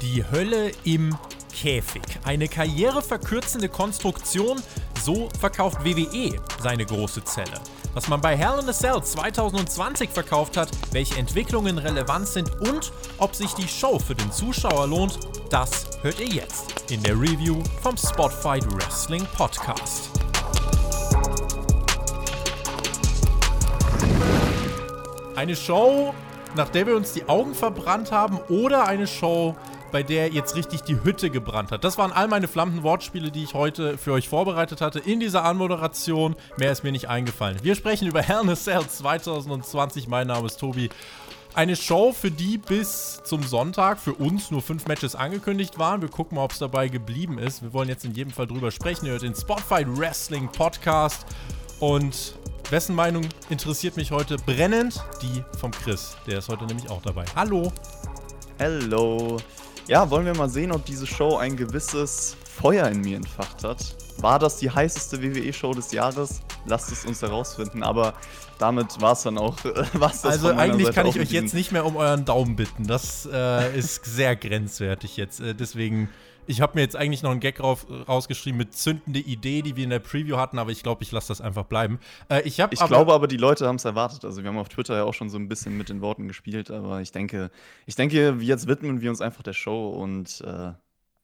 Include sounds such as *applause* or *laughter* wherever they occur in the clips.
Die Hölle im Käfig. Eine karriereverkürzende Konstruktion, so verkauft WWE seine große Zelle. Was man bei Hell in a Cell 2020 verkauft hat, welche Entwicklungen relevant sind und ob sich die Show für den Zuschauer lohnt, das hört ihr jetzt in der Review vom Spotfight Wrestling Podcast. Eine Show, nach der wir uns die Augen verbrannt haben oder eine Show, bei der jetzt richtig die Hütte gebrannt hat. Das waren all meine flammenden Wortspiele, die ich heute für euch vorbereitet hatte in dieser Anmoderation. Mehr ist mir nicht eingefallen. Wir sprechen über Hell in a Cell 2020. Mein Name ist Tobi. Eine Show, für die bis zum Sonntag für uns nur fünf Matches angekündigt waren. Wir gucken mal, ob es dabei geblieben ist. Wir wollen jetzt in jedem Fall drüber sprechen. Ihr hört den Spotfight Wrestling Podcast. Und wessen Meinung interessiert mich heute brennend? Die vom Chris. Der ist heute nämlich auch dabei. Hallo. Hallo. Ja, wollen wir mal sehen, ob diese Show ein gewisses Feuer in mir entfacht hat. War das die heißeste WWE-Show des Jahres? Lasst es uns herausfinden. Aber damit war es dann auch. *laughs* war's das also eigentlich Seite kann ich euch jetzt nicht mehr um euren Daumen bitten. Das äh, ist *laughs* sehr grenzwertig jetzt. Äh, deswegen ich habe mir jetzt eigentlich noch einen Gag rauf, rausgeschrieben mit zündende Idee, die wir in der Preview hatten, aber ich glaube, ich lasse das einfach bleiben. Äh, ich ich aber glaube aber, die Leute haben es erwartet. Also wir haben auf Twitter ja auch schon so ein bisschen mit den Worten gespielt, aber ich denke, ich denke, jetzt widmen wir uns einfach der Show und äh,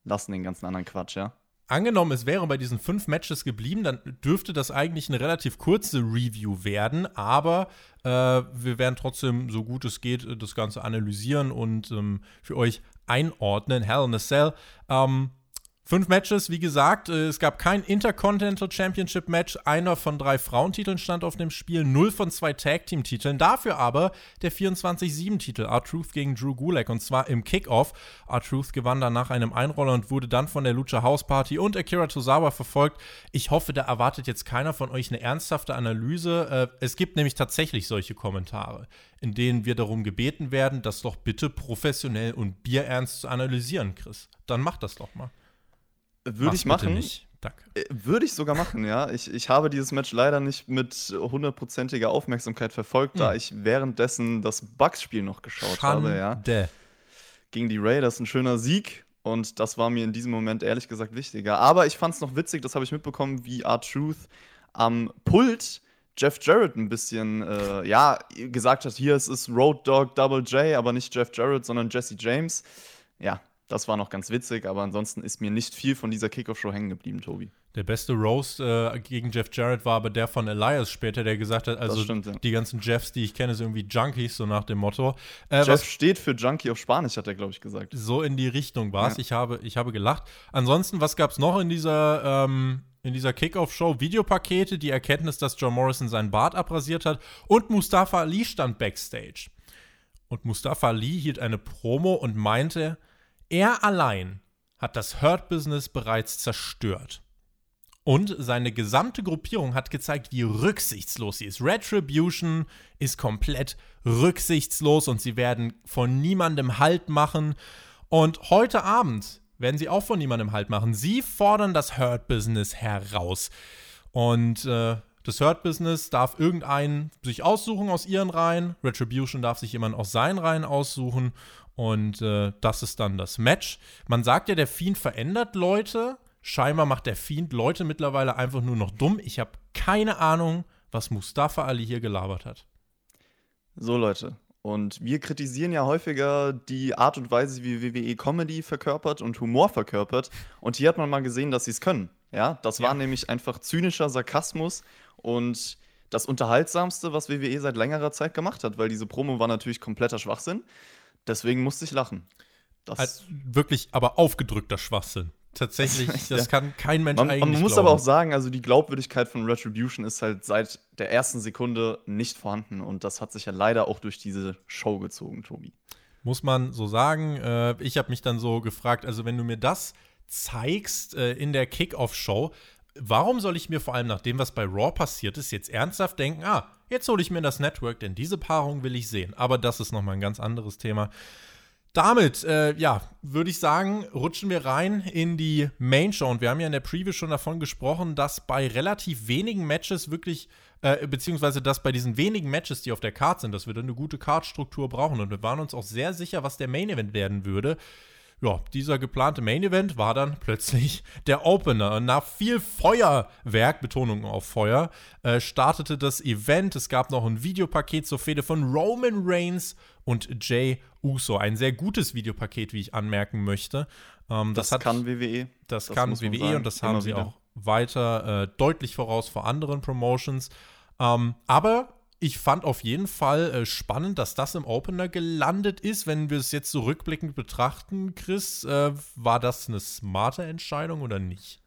lassen den ganzen anderen Quatsch, ja? Angenommen, es wäre bei diesen fünf Matches geblieben, dann dürfte das eigentlich eine relativ kurze Review werden, aber äh, wir werden trotzdem, so gut es geht, das Ganze analysieren und ähm, für euch einordnen. Hell in a Cell. Ähm, Fünf Matches, wie gesagt, äh, es gab kein Intercontinental Championship Match. Einer von drei Frauentiteln stand auf dem Spiel, null von zwei Tag Team Titeln. Dafür aber der 24-7-Titel, R-Truth gegen Drew Gulak und zwar im Kickoff. R-Truth gewann dann nach einem Einroller und wurde dann von der Lucha House Party und Akira Tozawa verfolgt. Ich hoffe, da erwartet jetzt keiner von euch eine ernsthafte Analyse. Äh, es gibt nämlich tatsächlich solche Kommentare, in denen wir darum gebeten werden, das doch bitte professionell und bierernst zu analysieren, Chris. Dann macht das doch mal. Würde ich machen. Nicht. Danke. Äh, würde ich sogar machen, ja. Ich, ich habe dieses Match leider nicht mit hundertprozentiger Aufmerksamkeit verfolgt, hm. da ich währenddessen das Bugs-Spiel noch geschaut Schande. habe, ja. Gegen die Raiders ein schöner Sieg. Und das war mir in diesem Moment ehrlich gesagt wichtiger. Aber ich fand es noch witzig, das habe ich mitbekommen, wie R-Truth am Pult Jeff Jarrett ein bisschen, äh, ja, gesagt hat, hier es ist Road Dog Double J, aber nicht Jeff Jarrett, sondern Jesse James. Ja, das war noch ganz witzig, aber ansonsten ist mir nicht viel von dieser Kickoff-Show hängen geblieben, Tobi. Der beste Roast äh, gegen Jeff Jarrett war aber der von Elias später, der gesagt hat, also stimmt, ja. die ganzen Jeffs, die ich kenne, sind irgendwie Junkies, so nach dem Motto. Äh, Jeff steht für Junkie auf Spanisch, hat er, glaube ich, gesagt. So in die Richtung war es. Ja. Ich, habe, ich habe gelacht. Ansonsten, was gab es noch in dieser, ähm, in dieser Kickoff-Show? Videopakete, die Erkenntnis, dass John Morrison seinen Bart abrasiert hat und Mustafa Ali stand backstage. Und Mustafa Ali hielt eine Promo und meinte, er allein hat das Hurt-Business bereits zerstört. Und seine gesamte Gruppierung hat gezeigt, wie rücksichtslos sie ist. Retribution ist komplett rücksichtslos und sie werden von niemandem Halt machen. Und heute Abend werden sie auch von niemandem Halt machen. Sie fordern das Hurt-Business heraus. Und äh, das Hurt-Business darf irgendeinen sich aussuchen aus ihren Reihen. Retribution darf sich jemand aus seinen Reihen aussuchen. Und äh, das ist dann das Match. Man sagt ja, der Fiend verändert Leute. Scheinbar macht der Fiend Leute mittlerweile einfach nur noch dumm. Ich habe keine Ahnung, was Mustafa Ali hier gelabert hat. So, Leute. Und wir kritisieren ja häufiger die Art und Weise, wie WWE Comedy verkörpert und Humor verkörpert. Und hier hat man mal gesehen, dass sie es können. Ja, das ja. war nämlich einfach zynischer Sarkasmus und das Unterhaltsamste, was WWE seit längerer Zeit gemacht hat, weil diese Promo war natürlich kompletter Schwachsinn. Deswegen musste ich lachen. Das also wirklich aber aufgedrückter Schwachsinn. Tatsächlich, *laughs* das ja. kann kein Mensch man, eigentlich Man muss glauben. aber auch sagen, also die Glaubwürdigkeit von Retribution ist halt seit der ersten Sekunde nicht vorhanden und das hat sich ja leider auch durch diese Show gezogen, Tobi. Muss man so sagen. Äh, ich habe mich dann so gefragt, also wenn du mir das zeigst äh, in der Kickoff-Show, warum soll ich mir vor allem nach dem, was bei Raw passiert ist, jetzt ernsthaft denken, ah, Jetzt hole ich mir das Network, denn diese Paarung will ich sehen. Aber das ist nochmal ein ganz anderes Thema. Damit, äh, ja, würde ich sagen, rutschen wir rein in die Main Show. Und wir haben ja in der Preview schon davon gesprochen, dass bei relativ wenigen Matches wirklich, äh, beziehungsweise dass bei diesen wenigen Matches, die auf der Card sind, dass wir dann eine gute Card-Struktur brauchen. Und wir waren uns auch sehr sicher, was der Main Event werden würde ja, dieser geplante Main Event war dann plötzlich der Opener. Und nach viel Feuerwerk, Betonung auf Feuer, äh, startete das Event. Es gab noch ein Videopaket zur Fehde von Roman Reigns und Jay Uso. Ein sehr gutes Videopaket, wie ich anmerken möchte. Ähm, das, das hat, kann WWE. Das, das kann WWE sagen, und das haben sie wieder. auch weiter äh, deutlich voraus vor anderen Promotions. Ähm, aber ich fand auf jeden Fall äh, spannend, dass das im Opener gelandet ist. Wenn wir es jetzt so rückblickend betrachten, Chris, äh, war das eine smarte Entscheidung oder nicht?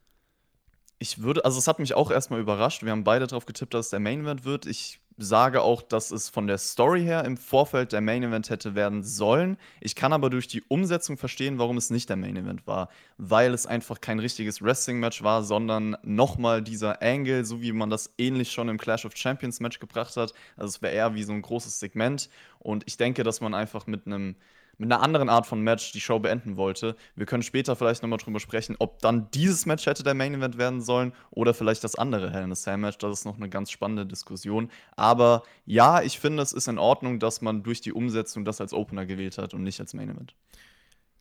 Ich würde, also es hat mich auch erstmal überrascht. Wir haben beide darauf getippt, dass es der Main Event wird. Ich sage auch, dass es von der Story her im Vorfeld der Main Event hätte werden sollen. Ich kann aber durch die Umsetzung verstehen, warum es nicht der Main Event war. Weil es einfach kein richtiges Wrestling-Match war, sondern nochmal dieser Angle, so wie man das ähnlich schon im Clash of Champions Match gebracht hat. Also es wäre eher wie so ein großes Segment. Und ich denke, dass man einfach mit einem mit einer anderen Art von Match die Show beenden wollte. Wir können später vielleicht nochmal drüber sprechen, ob dann dieses Match hätte der Main Event werden sollen oder vielleicht das andere Hell in a Cell Match. Das ist noch eine ganz spannende Diskussion. Aber ja, ich finde, es ist in Ordnung, dass man durch die Umsetzung das als Opener gewählt hat und nicht als Main Event.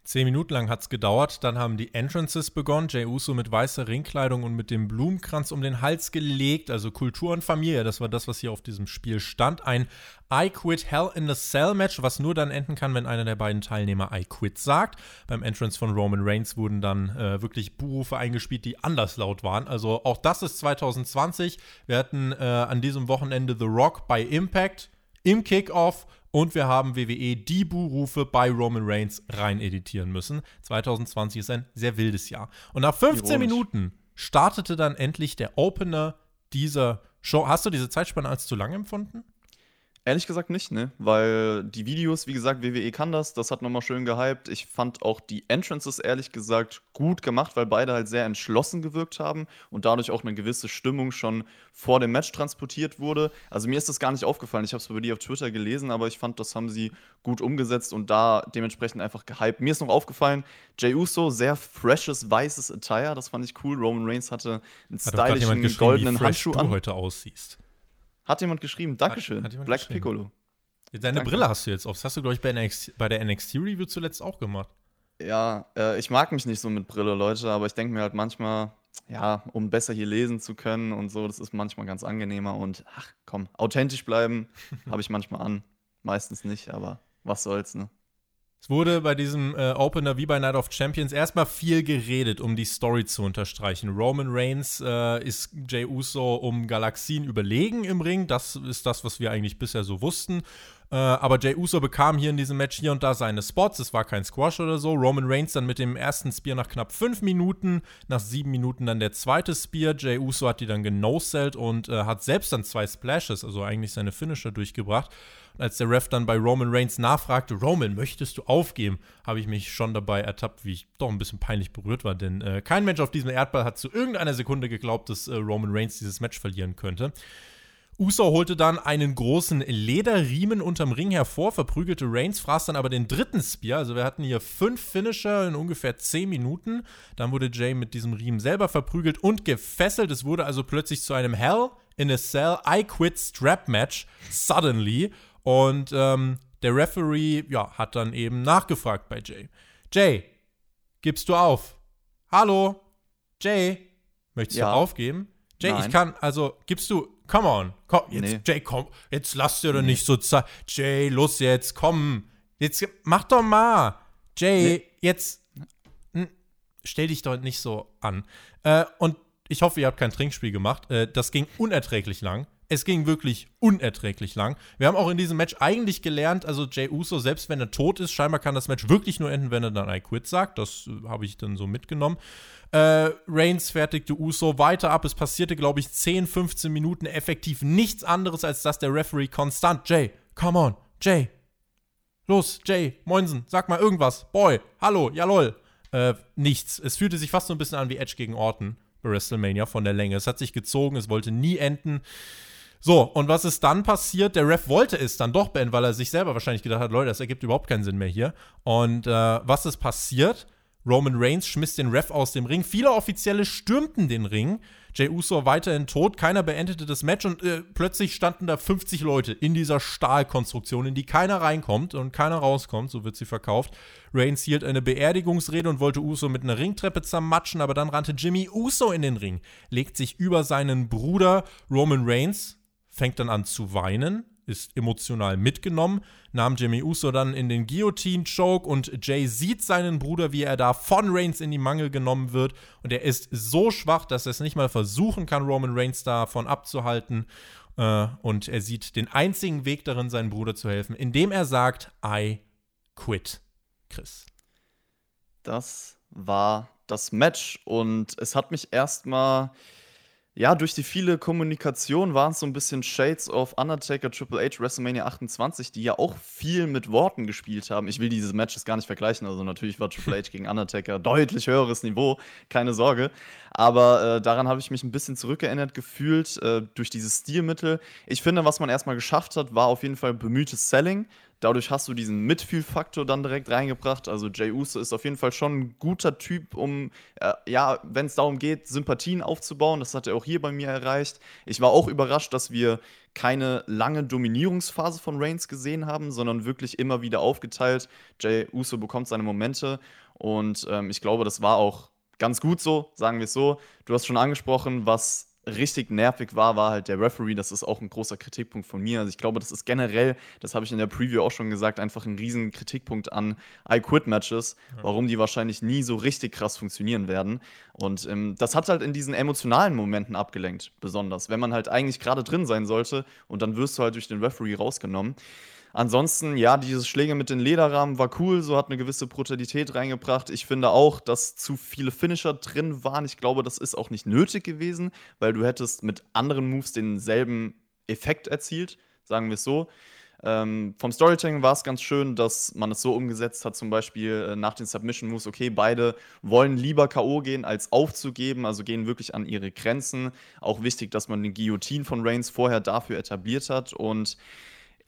Zehn Minuten lang hat es gedauert, dann haben die Entrances begonnen. Jay Uso mit weißer Ringkleidung und mit dem Blumenkranz um den Hals gelegt. Also Kultur und Familie, das war das, was hier auf diesem Spiel stand. Ein I Quit Hell in the Cell Match, was nur dann enden kann, wenn einer der beiden Teilnehmer I Quit sagt. Beim Entrance von Roman Reigns wurden dann äh, wirklich Buhrufe eingespielt, die anders laut waren. Also auch das ist 2020. Wir hatten äh, an diesem Wochenende The Rock bei Impact im Kickoff und wir haben WWE die Buhrufe bei Roman Reigns rein editieren müssen. 2020 ist ein sehr wildes Jahr. Und nach 15 Ironisch. Minuten startete dann endlich der Opener dieser Show. Hast du diese Zeitspanne als zu lang empfunden? Ehrlich gesagt nicht, ne? Weil die Videos, wie gesagt, WWE kann das, das hat nochmal schön gehypt. Ich fand auch die Entrances ehrlich gesagt gut gemacht, weil beide halt sehr entschlossen gewirkt haben und dadurch auch eine gewisse Stimmung schon vor dem Match transportiert wurde. Also mir ist das gar nicht aufgefallen. Ich habe es bei dir auf Twitter gelesen, aber ich fand, das haben sie gut umgesetzt und da dementsprechend einfach gehypt. Mir ist noch aufgefallen, Jey Uso, sehr freshes weißes Attire, das fand ich cool. Roman Reigns hatte einen stylischen goldenen Handschuh an. du heute aussiehst. Hat jemand geschrieben. Dankeschön. Hat, hat Black geschrieben. Piccolo. Deine Danke. Brille hast du jetzt auf. Das hast du, glaube ich, bei, NXT, bei der NXT-Review zuletzt auch gemacht. Ja, äh, ich mag mich nicht so mit Brille, Leute, aber ich denke mir halt manchmal, ja, um besser hier lesen zu können und so, das ist manchmal ganz angenehmer und ach komm, authentisch bleiben *laughs* habe ich manchmal an. Meistens nicht, aber was soll's, ne? Es wurde bei diesem äh, Opener wie bei Night of Champions erstmal viel geredet, um die Story zu unterstreichen. Roman Reigns äh, ist Jey Uso um Galaxien überlegen im Ring. Das ist das, was wir eigentlich bisher so wussten. Äh, aber Jey Uso bekam hier in diesem Match hier und da seine Spots. Es war kein Squash oder so. Roman Reigns dann mit dem ersten Spear nach knapp fünf Minuten. Nach sieben Minuten dann der zweite Spear. Jey Uso hat die dann genosellt und äh, hat selbst dann zwei Splashes, also eigentlich seine Finisher durchgebracht als der Ref dann bei Roman Reigns nachfragte, Roman, möchtest du aufgeben, habe ich mich schon dabei ertappt, wie ich doch ein bisschen peinlich berührt war, denn äh, kein Mensch auf diesem Erdball hat zu irgendeiner Sekunde geglaubt, dass äh, Roman Reigns dieses Match verlieren könnte. Uso holte dann einen großen Lederriemen unterm Ring hervor, verprügelte Reigns, fraß dann aber den dritten Spear. Also wir hatten hier fünf Finisher in ungefähr zehn Minuten. Dann wurde Jay mit diesem Riemen selber verprügelt und gefesselt. Es wurde also plötzlich zu einem Hell in a Cell I Quit Strap Match suddenly. Und ähm, der Referee ja, hat dann eben nachgefragt bei Jay. Jay, gibst du auf? Hallo? Jay, möchtest ja. du aufgeben? Jay, Nein. ich kann, also gibst du, come on, komm, jetzt, nee. Jay, komm, jetzt lass dir doch nee. nicht so Zeit. Jay, los jetzt, komm, jetzt mach doch mal. Jay, nee. jetzt stell dich doch nicht so an. Äh, und ich hoffe, ihr habt kein Trinkspiel gemacht. Äh, das ging unerträglich lang. Es ging wirklich unerträglich lang. Wir haben auch in diesem Match eigentlich gelernt, also Jay Uso, selbst wenn er tot ist, scheinbar kann das Match wirklich nur enden, wenn er dann I quit sagt. Das äh, habe ich dann so mitgenommen. Äh, Reigns fertigte Uso weiter ab. Es passierte, glaube ich, 10, 15 Minuten effektiv nichts anderes, als dass der Referee konstant, Jay, come on, Jay, los, Jay, Moinsen, sag mal irgendwas, Boy, hallo, ja lol. Äh, nichts. Es fühlte sich fast so ein bisschen an wie Edge gegen Orton bei WrestleMania von der Länge. Es hat sich gezogen, es wollte nie enden. So, und was ist dann passiert? Der Ref wollte es dann doch beenden, weil er sich selber wahrscheinlich gedacht hat, Leute, das ergibt überhaupt keinen Sinn mehr hier. Und äh, was ist passiert? Roman Reigns schmiss den Ref aus dem Ring. Viele Offizielle stürmten den Ring. Jay Uso weiterhin tot. Keiner beendete das Match und äh, plötzlich standen da 50 Leute in dieser Stahlkonstruktion, in die keiner reinkommt und keiner rauskommt. So wird sie verkauft. Reigns hielt eine Beerdigungsrede und wollte Uso mit einer Ringtreppe zermatschen, aber dann rannte Jimmy Uso in den Ring, legt sich über seinen Bruder Roman Reigns, fängt dann an zu weinen, ist emotional mitgenommen, nahm Jimmy Uso dann in den Guillotine-Choke und Jay sieht seinen Bruder, wie er da von Reigns in die Mangel genommen wird. Und er ist so schwach, dass er es nicht mal versuchen kann, Roman Reigns davon abzuhalten. Äh, und er sieht den einzigen Weg darin, seinem Bruder zu helfen, indem er sagt, I quit, Chris. Das war das Match. Und es hat mich erstmal ja, durch die viele Kommunikation waren es so ein bisschen Shades of Undertaker Triple H WrestleMania 28, die ja auch viel mit Worten gespielt haben. Ich will diese Matches gar nicht vergleichen, also natürlich war Triple H gegen Undertaker *laughs* deutlich höheres Niveau, keine Sorge. Aber äh, daran habe ich mich ein bisschen zurückerinnert gefühlt äh, durch dieses Stilmittel. Ich finde, was man erstmal geschafft hat, war auf jeden Fall bemühtes Selling. Dadurch hast du diesen Mitfühlfaktor dann direkt reingebracht. Also Jay Uso ist auf jeden Fall schon ein guter Typ, um, äh, ja, wenn es darum geht, Sympathien aufzubauen. Das hat er auch hier bei mir erreicht. Ich war auch überrascht, dass wir keine lange Dominierungsphase von Reigns gesehen haben, sondern wirklich immer wieder aufgeteilt. Jay Uso bekommt seine Momente und ähm, ich glaube, das war auch ganz gut so, sagen wir es so. Du hast schon angesprochen, was richtig nervig war, war halt der Referee. Das ist auch ein großer Kritikpunkt von mir. Also ich glaube, das ist generell, das habe ich in der Preview auch schon gesagt, einfach ein riesen Kritikpunkt an I-Quit-Matches, warum die wahrscheinlich nie so richtig krass funktionieren werden. Und ähm, das hat halt in diesen emotionalen Momenten abgelenkt, besonders, wenn man halt eigentlich gerade drin sein sollte und dann wirst du halt durch den Referee rausgenommen. Ansonsten, ja, dieses Schläge mit den Lederrahmen war cool, so hat eine gewisse Brutalität reingebracht. Ich finde auch, dass zu viele Finisher drin waren. Ich glaube, das ist auch nicht nötig gewesen, weil du hättest mit anderen Moves denselben Effekt erzielt, sagen wir es so. Ähm, vom Storytelling war es ganz schön, dass man es so umgesetzt hat, zum Beispiel äh, nach den Submission Moves, okay, beide wollen lieber K.O. gehen, als aufzugeben, also gehen wirklich an ihre Grenzen. Auch wichtig, dass man den Guillotine von Reigns vorher dafür etabliert hat und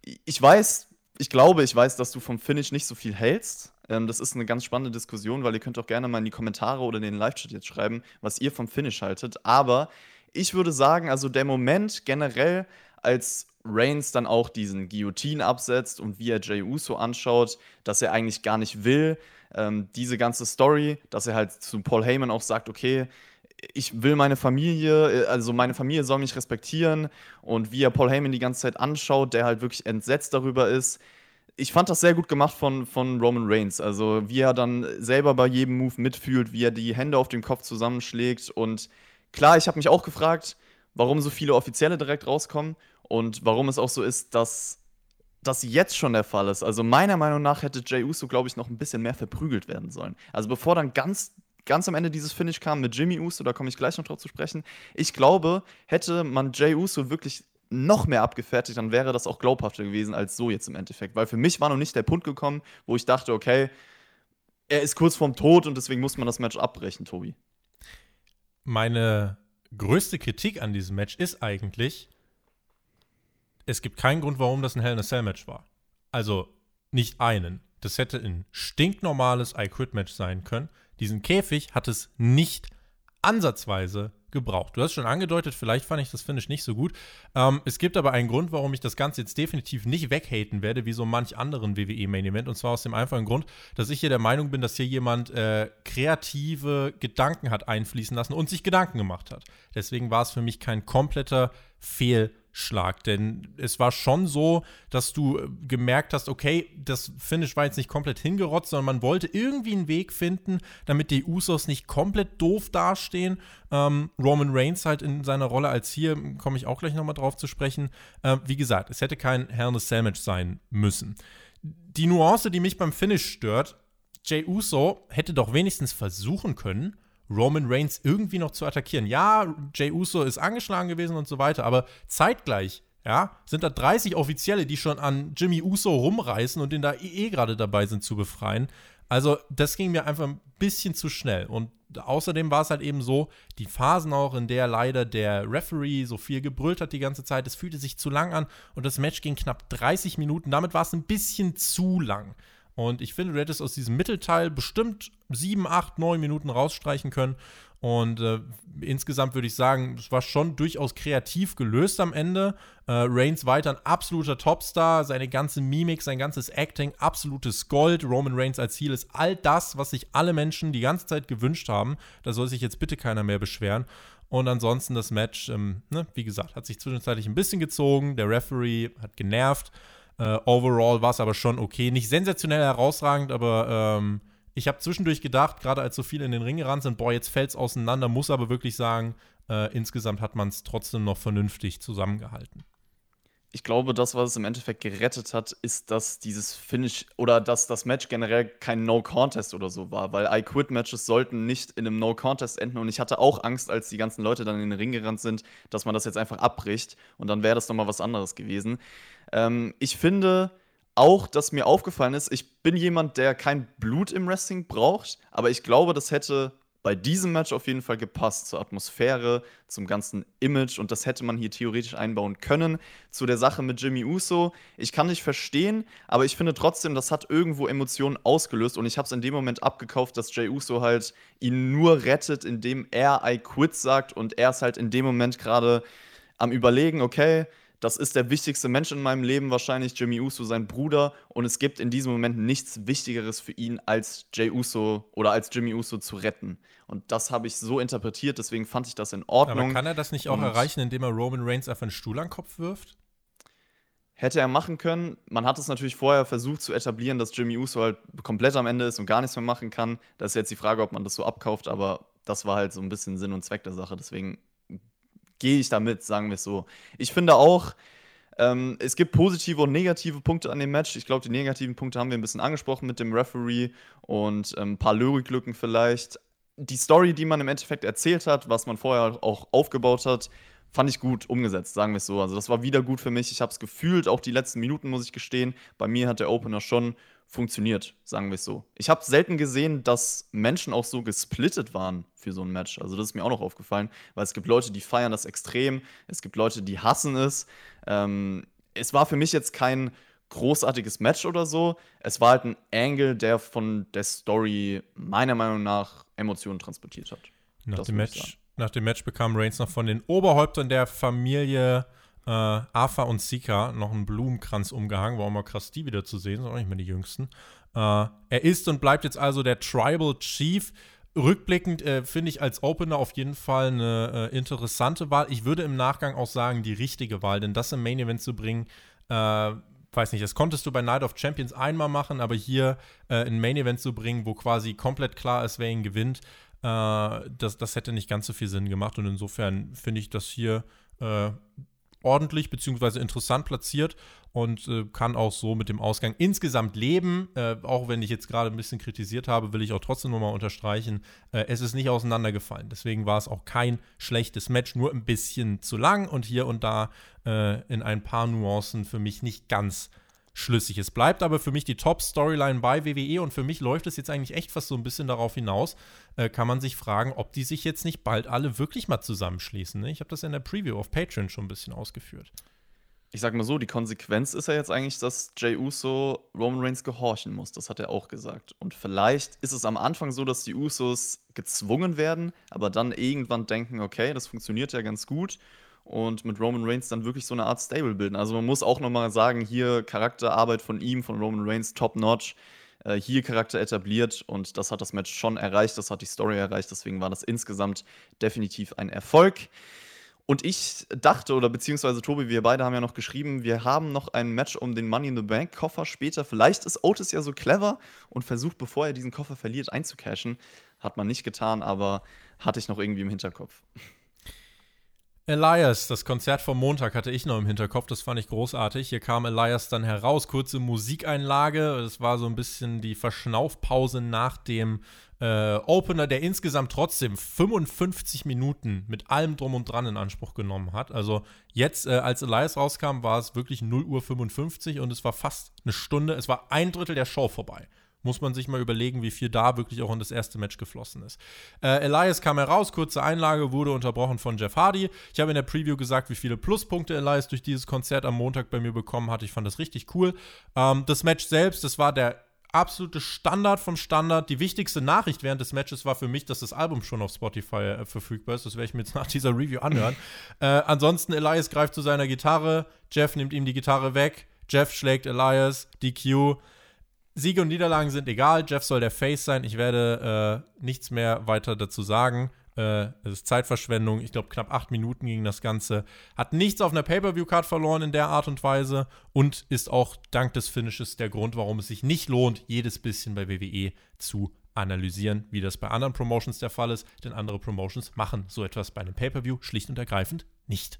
ich weiß, ich glaube, ich weiß, dass du vom Finish nicht so viel hältst. Ähm, das ist eine ganz spannende Diskussion, weil ihr könnt auch gerne mal in die Kommentare oder in den Live-Chat jetzt schreiben, was ihr vom Finish haltet. Aber ich würde sagen, also der Moment generell, als Reigns dann auch diesen Guillotine absetzt und wie er Jey Uso anschaut, dass er eigentlich gar nicht will, ähm, diese ganze Story, dass er halt zu Paul Heyman auch sagt, okay, ich will meine Familie, äh, also meine Familie soll mich respektieren und wie er Paul Heyman die ganze Zeit anschaut, der halt wirklich entsetzt darüber ist. Ich fand das sehr gut gemacht von, von Roman Reigns. Also, wie er dann selber bei jedem Move mitfühlt, wie er die Hände auf dem Kopf zusammenschlägt. Und klar, ich habe mich auch gefragt, warum so viele Offizielle direkt rauskommen und warum es auch so ist, dass das jetzt schon der Fall ist. Also meiner Meinung nach hätte Jey Uso, glaube ich, noch ein bisschen mehr verprügelt werden sollen. Also bevor dann ganz ganz am Ende dieses Finish kam mit Jimmy Uso, da komme ich gleich noch drauf zu sprechen. Ich glaube, hätte man Jay Uso wirklich noch mehr abgefertigt, dann wäre das auch glaubhafter gewesen als so jetzt im Endeffekt. Weil für mich war noch nicht der Punkt gekommen, wo ich dachte, okay, er ist kurz vorm Tod und deswegen muss man das Match abbrechen, Tobi. Meine größte Kritik an diesem Match ist eigentlich, es gibt keinen Grund, warum das ein Hell in a Cell Match war. Also nicht einen. Das hätte ein stinknormales I Quit Match sein können diesen Käfig hat es nicht ansatzweise gebraucht. Du hast schon angedeutet, vielleicht fand ich das Finish nicht so gut. Ähm, es gibt aber einen Grund, warum ich das Ganze jetzt definitiv nicht weghaten werde, wie so manch anderen WWE Main Event. Und zwar aus dem einfachen Grund, dass ich hier der Meinung bin, dass hier jemand äh, kreative Gedanken hat einfließen lassen und sich Gedanken gemacht hat. Deswegen war es für mich kein kompletter Fehl. Schlag. Denn es war schon so, dass du äh, gemerkt hast, okay, das Finish war jetzt nicht komplett hingerotzt, sondern man wollte irgendwie einen Weg finden, damit die Usos nicht komplett doof dastehen. Ähm, Roman Reigns halt in seiner Rolle als hier, komme ich auch gleich nochmal drauf zu sprechen. Äh, wie gesagt, es hätte kein a Sandwich sein müssen. Die Nuance, die mich beim Finish stört, Jay Uso hätte doch wenigstens versuchen können, Roman Reigns irgendwie noch zu attackieren. Ja, Jay Uso ist angeschlagen gewesen und so weiter, aber zeitgleich, ja, sind da 30 Offizielle, die schon an Jimmy Uso rumreißen und den da eh gerade dabei sind zu befreien. Also, das ging mir einfach ein bisschen zu schnell. Und außerdem war es halt eben so, die Phasen auch, in der leider der Referee so viel gebrüllt hat die ganze Zeit, es fühlte sich zu lang an und das Match ging knapp 30 Minuten. Damit war es ein bisschen zu lang. Und ich finde, du hättest aus diesem Mittelteil bestimmt sieben, acht, neun Minuten rausstreichen können. Und äh, insgesamt würde ich sagen, es war schon durchaus kreativ gelöst am Ende. Äh, Reigns weiter ein absoluter Topstar, seine ganze Mimik, sein ganzes Acting, absolutes Gold. Roman Reigns als Ziel ist all das, was sich alle Menschen die ganze Zeit gewünscht haben. Da soll sich jetzt bitte keiner mehr beschweren. Und ansonsten das Match, ähm, ne, wie gesagt, hat sich zwischenzeitlich ein bisschen gezogen. Der Referee hat genervt. Äh, overall war es aber schon okay. Nicht sensationell herausragend, aber ähm, ich habe zwischendurch gedacht, gerade als so viele in den Ring gerannt sind, boah, jetzt fällt es auseinander, muss aber wirklich sagen, äh, insgesamt hat man es trotzdem noch vernünftig zusammengehalten. Ich glaube, das, was es im Endeffekt gerettet hat, ist, dass dieses Finish oder dass das Match generell kein No-Contest oder so war, weil I-Quit-Matches sollten nicht in einem No-Contest enden und ich hatte auch Angst, als die ganzen Leute dann in den Ring gerannt sind, dass man das jetzt einfach abbricht und dann wäre das nochmal was anderes gewesen. Ähm, ich finde, auch, dass mir aufgefallen ist, ich bin jemand, der kein Blut im Wrestling braucht, aber ich glaube, das hätte bei diesem Match auf jeden Fall gepasst zur Atmosphäre, zum ganzen Image und das hätte man hier theoretisch einbauen können. Zu der Sache mit Jimmy Uso, ich kann nicht verstehen, aber ich finde trotzdem, das hat irgendwo Emotionen ausgelöst und ich habe es in dem Moment abgekauft, dass Jay Uso halt ihn nur rettet, indem er I quit sagt und er ist halt in dem Moment gerade am überlegen, okay, das ist der wichtigste Mensch in meinem Leben, wahrscheinlich Jimmy Uso, sein Bruder. Und es gibt in diesem Moment nichts Wichtigeres für ihn, als Jay Uso oder als Jimmy Uso zu retten. Und das habe ich so interpretiert, deswegen fand ich das in Ordnung. Aber kann er das nicht auch Und erreichen, indem er Roman Reigns einfach einen Stuhl an den Kopf wirft? Hätte er machen können. Man hat es natürlich vorher versucht zu etablieren, dass Jimmy Uso halt komplett am Ende ist und gar nichts mehr machen kann. Das ist jetzt die Frage, ob man das so abkauft, aber das war halt so ein bisschen Sinn und Zweck der Sache. Deswegen gehe ich damit, sagen wir es so. Ich finde auch, ähm, es gibt positive und negative Punkte an dem Match. Ich glaube, die negativen Punkte haben wir ein bisschen angesprochen mit dem Referee und ähm, ein paar Lyriklücken vielleicht. Die Story, die man im Endeffekt erzählt hat, was man vorher auch aufgebaut hat, fand ich gut umgesetzt, sagen wir es so. Also das war wieder gut für mich. Ich habe es gefühlt, auch die letzten Minuten, muss ich gestehen. Bei mir hat der Opener schon funktioniert, sagen wir es so. Ich habe selten gesehen, dass Menschen auch so gesplittet waren für so ein Match. Also das ist mir auch noch aufgefallen, weil es gibt Leute, die feiern das extrem, es gibt Leute, die hassen es. Ähm, es war für mich jetzt kein großartiges Match oder so. Es war halt ein Angle, der von der Story meiner Meinung nach Emotionen transportiert hat. Nach, dem Match, nach dem Match bekam Reigns noch von den Oberhäuptern der Familie äh, Arthur und Sika noch einen Blumenkranz umgehangen. War auch mal krass, die wieder zu sehen, sind auch nicht mehr die jüngsten. Äh, er ist und bleibt jetzt also der Tribal Chief. Rückblickend äh, finde ich als Opener auf jeden Fall eine äh, interessante Wahl. Ich würde im Nachgang auch sagen, die richtige Wahl, denn das im Main Event zu bringen, äh, weiß nicht, das konntest du bei Night of Champions einmal machen, aber hier äh, ein Main Event zu bringen, wo quasi komplett klar ist, wer ihn gewinnt, äh, das, das hätte nicht ganz so viel Sinn gemacht. Und insofern finde ich das hier äh, ordentlich bzw. interessant platziert und äh, kann auch so mit dem Ausgang insgesamt leben. Äh, auch wenn ich jetzt gerade ein bisschen kritisiert habe, will ich auch trotzdem nochmal unterstreichen, äh, es ist nicht auseinandergefallen. Deswegen war es auch kein schlechtes Match, nur ein bisschen zu lang und hier und da äh, in ein paar Nuancen für mich nicht ganz schlüssig. Es bleibt aber für mich die Top-Storyline bei WWE und für mich läuft es jetzt eigentlich echt fast so ein bisschen darauf hinaus, äh, kann man sich fragen, ob die sich jetzt nicht bald alle wirklich mal zusammenschließen. Ne? Ich habe das in der Preview auf Patreon schon ein bisschen ausgeführt. Ich sag mal so, die Konsequenz ist ja jetzt eigentlich, dass Jay Uso Roman Reigns gehorchen muss. Das hat er auch gesagt. Und vielleicht ist es am Anfang so, dass die Usos gezwungen werden, aber dann irgendwann denken, okay, das funktioniert ja ganz gut und mit Roman Reigns dann wirklich so eine Art Stable bilden. Also man muss auch nochmal sagen, hier Charakterarbeit von ihm, von Roman Reigns, top-notch. Äh, hier Charakter etabliert und das hat das Match schon erreicht, das hat die Story erreicht, deswegen war das insgesamt definitiv ein Erfolg. Und ich dachte, oder beziehungsweise Tobi, wir beide haben ja noch geschrieben, wir haben noch ein Match um den Money in the Bank Koffer später. Vielleicht ist Otis ja so clever und versucht, bevor er diesen Koffer verliert, einzucashen. Hat man nicht getan, aber hatte ich noch irgendwie im Hinterkopf. Elias, das Konzert vom Montag hatte ich noch im Hinterkopf, das fand ich großartig. Hier kam Elias dann heraus, kurze Musikeinlage. Das war so ein bisschen die Verschnaufpause nach dem äh, Opener, der insgesamt trotzdem 55 Minuten mit allem Drum und Dran in Anspruch genommen hat. Also jetzt, äh, als Elias rauskam, war es wirklich 0 Uhr 55 und es war fast eine Stunde. Es war ein Drittel der Show vorbei. Muss man sich mal überlegen, wie viel da wirklich auch in das erste Match geflossen ist. Äh, Elias kam heraus, kurze Einlage, wurde unterbrochen von Jeff Hardy. Ich habe in der Preview gesagt, wie viele Pluspunkte Elias durch dieses Konzert am Montag bei mir bekommen hat. Ich fand das richtig cool. Ähm, das Match selbst, das war der absolute Standard vom Standard. Die wichtigste Nachricht während des Matches war für mich, dass das Album schon auf Spotify äh, verfügbar ist. Das werde ich mir jetzt nach dieser Review anhören. *laughs* äh, ansonsten, Elias greift zu seiner Gitarre. Jeff nimmt ihm die Gitarre weg. Jeff schlägt Elias. DQ. Siege und Niederlagen sind egal. Jeff soll der Face sein. Ich werde äh, nichts mehr weiter dazu sagen. Äh, es ist Zeitverschwendung. Ich glaube, knapp acht Minuten ging das Ganze. Hat nichts auf einer Pay-Per-View-Card verloren in der Art und Weise und ist auch dank des Finishes der Grund, warum es sich nicht lohnt, jedes bisschen bei WWE zu analysieren, wie das bei anderen Promotions der Fall ist. Denn andere Promotions machen so etwas bei einem Pay-Per-View schlicht und ergreifend nicht.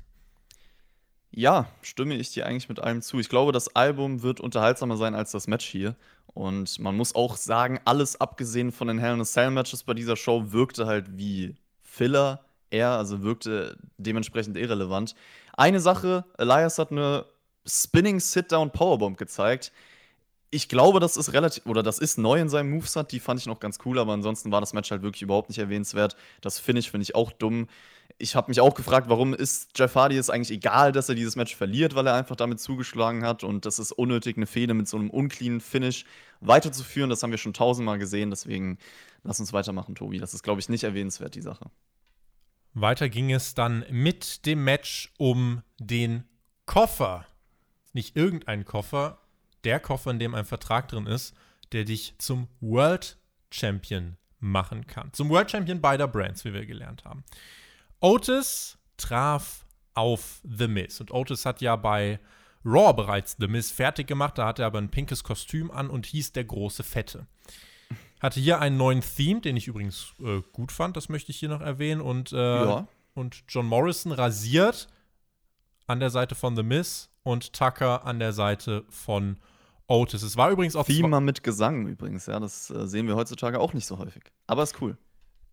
Ja, stimme ich dir eigentlich mit allem zu. Ich glaube, das Album wird unterhaltsamer sein als das Match hier. Und man muss auch sagen, alles abgesehen von den Hell in a Cell Matches bei dieser Show wirkte halt wie Filler eher, also wirkte dementsprechend irrelevant. Eine Sache, Elias hat eine Spinning Sit-Down Powerbomb gezeigt. Ich glaube, das ist relativ, oder das ist neu in seinem Moveset, die fand ich noch ganz cool, aber ansonsten war das Match halt wirklich überhaupt nicht erwähnenswert. Das Finish finde ich auch dumm. Ich habe mich auch gefragt, warum ist Jeff Hardy es eigentlich egal, dass er dieses Match verliert, weil er einfach damit zugeschlagen hat und das ist unnötig, eine Fehde mit so einem uncleanen Finish weiterzuführen. Das haben wir schon tausendmal gesehen, deswegen lass uns weitermachen, Tobi. Das ist, glaube ich, nicht erwähnenswert, die Sache. Weiter ging es dann mit dem Match um den Koffer. Nicht irgendein Koffer, der Koffer, in dem ein Vertrag drin ist, der dich zum World Champion machen kann. Zum World Champion beider Brands, wie wir gelernt haben. Otis traf auf The Miz. Und Otis hat ja bei Raw bereits The Miz fertig gemacht. Da hatte er aber ein pinkes Kostüm an und hieß der große Fette. Hatte hier einen neuen Theme, den ich übrigens äh, gut fand, das möchte ich hier noch erwähnen. Und, äh, ja. und John Morrison rasiert an der Seite von The Miz und Tucker an der Seite von Otis. Es war übrigens auch. Theme mit Gesang übrigens, ja. Das äh, sehen wir heutzutage auch nicht so häufig. Aber ist cool.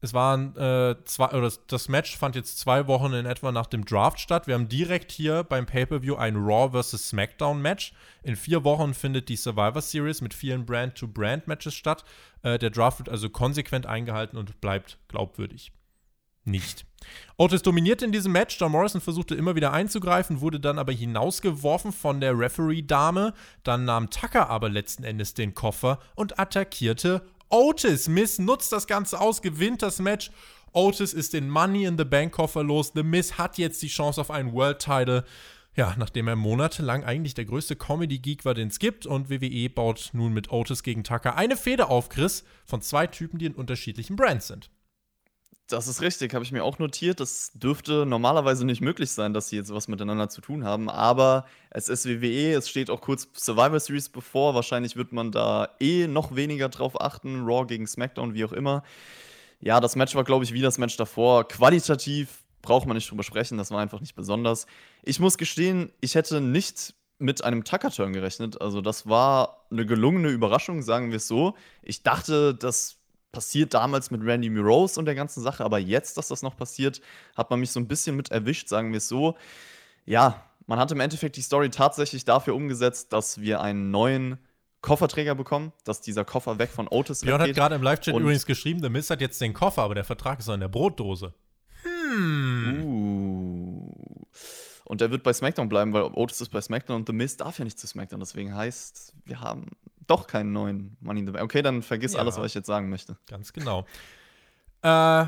Es waren äh, zwei, oder das Match fand jetzt zwei Wochen in etwa nach dem Draft statt. Wir haben direkt hier beim Pay-Per-View ein Raw vs. SmackDown Match. In vier Wochen findet die Survivor Series mit vielen Brand-to-Brand-Matches statt. Äh, der Draft wird also konsequent eingehalten und bleibt glaubwürdig. Nicht. Otis dominierte in diesem Match. John Morrison versuchte immer wieder einzugreifen, wurde dann aber hinausgeworfen von der Referee-Dame. Dann nahm Tucker aber letzten Endes den Koffer und attackierte Otis. Miss nutzt das Ganze aus, gewinnt das Match. Otis ist den Money in the Bank Koffer los. The Miss hat jetzt die Chance auf einen World Title. Ja, nachdem er monatelang eigentlich der größte Comedy-Geek war, den es gibt, und WWE baut nun mit Otis gegen Tucker eine Feder auf, Chris, von zwei Typen, die in unterschiedlichen Brands sind. Das ist richtig, habe ich mir auch notiert. Das dürfte normalerweise nicht möglich sein, dass sie jetzt was miteinander zu tun haben. Aber es ist WWE, es steht auch kurz Survivor Series bevor. Wahrscheinlich wird man da eh noch weniger drauf achten. Raw gegen SmackDown, wie auch immer. Ja, das Match war, glaube ich, wie das Match davor. Qualitativ braucht man nicht drüber sprechen. Das war einfach nicht besonders. Ich muss gestehen, ich hätte nicht mit einem Tucker-Turn gerechnet. Also, das war eine gelungene Überraschung, sagen wir es so. Ich dachte, dass passiert damals mit Randy Rose und der ganzen Sache, aber jetzt, dass das noch passiert, hat man mich so ein bisschen mit erwischt, sagen wir es so. Ja, man hat im Endeffekt die Story tatsächlich dafür umgesetzt, dass wir einen neuen Kofferträger bekommen, dass dieser Koffer weg von Otis Björn hat gerade im Live-Chat übrigens geschrieben, der Mist hat jetzt den Koffer, aber der Vertrag ist noch in der Brotdose. Hm. Uh. Und der wird bei SmackDown bleiben, weil Otis ist bei SmackDown und The Miz darf ja nicht zu SmackDown. Deswegen heißt, wir haben doch keinen neuen Money in the Bank. Okay, dann vergiss ja, alles, was ich jetzt sagen möchte. Ganz genau. äh,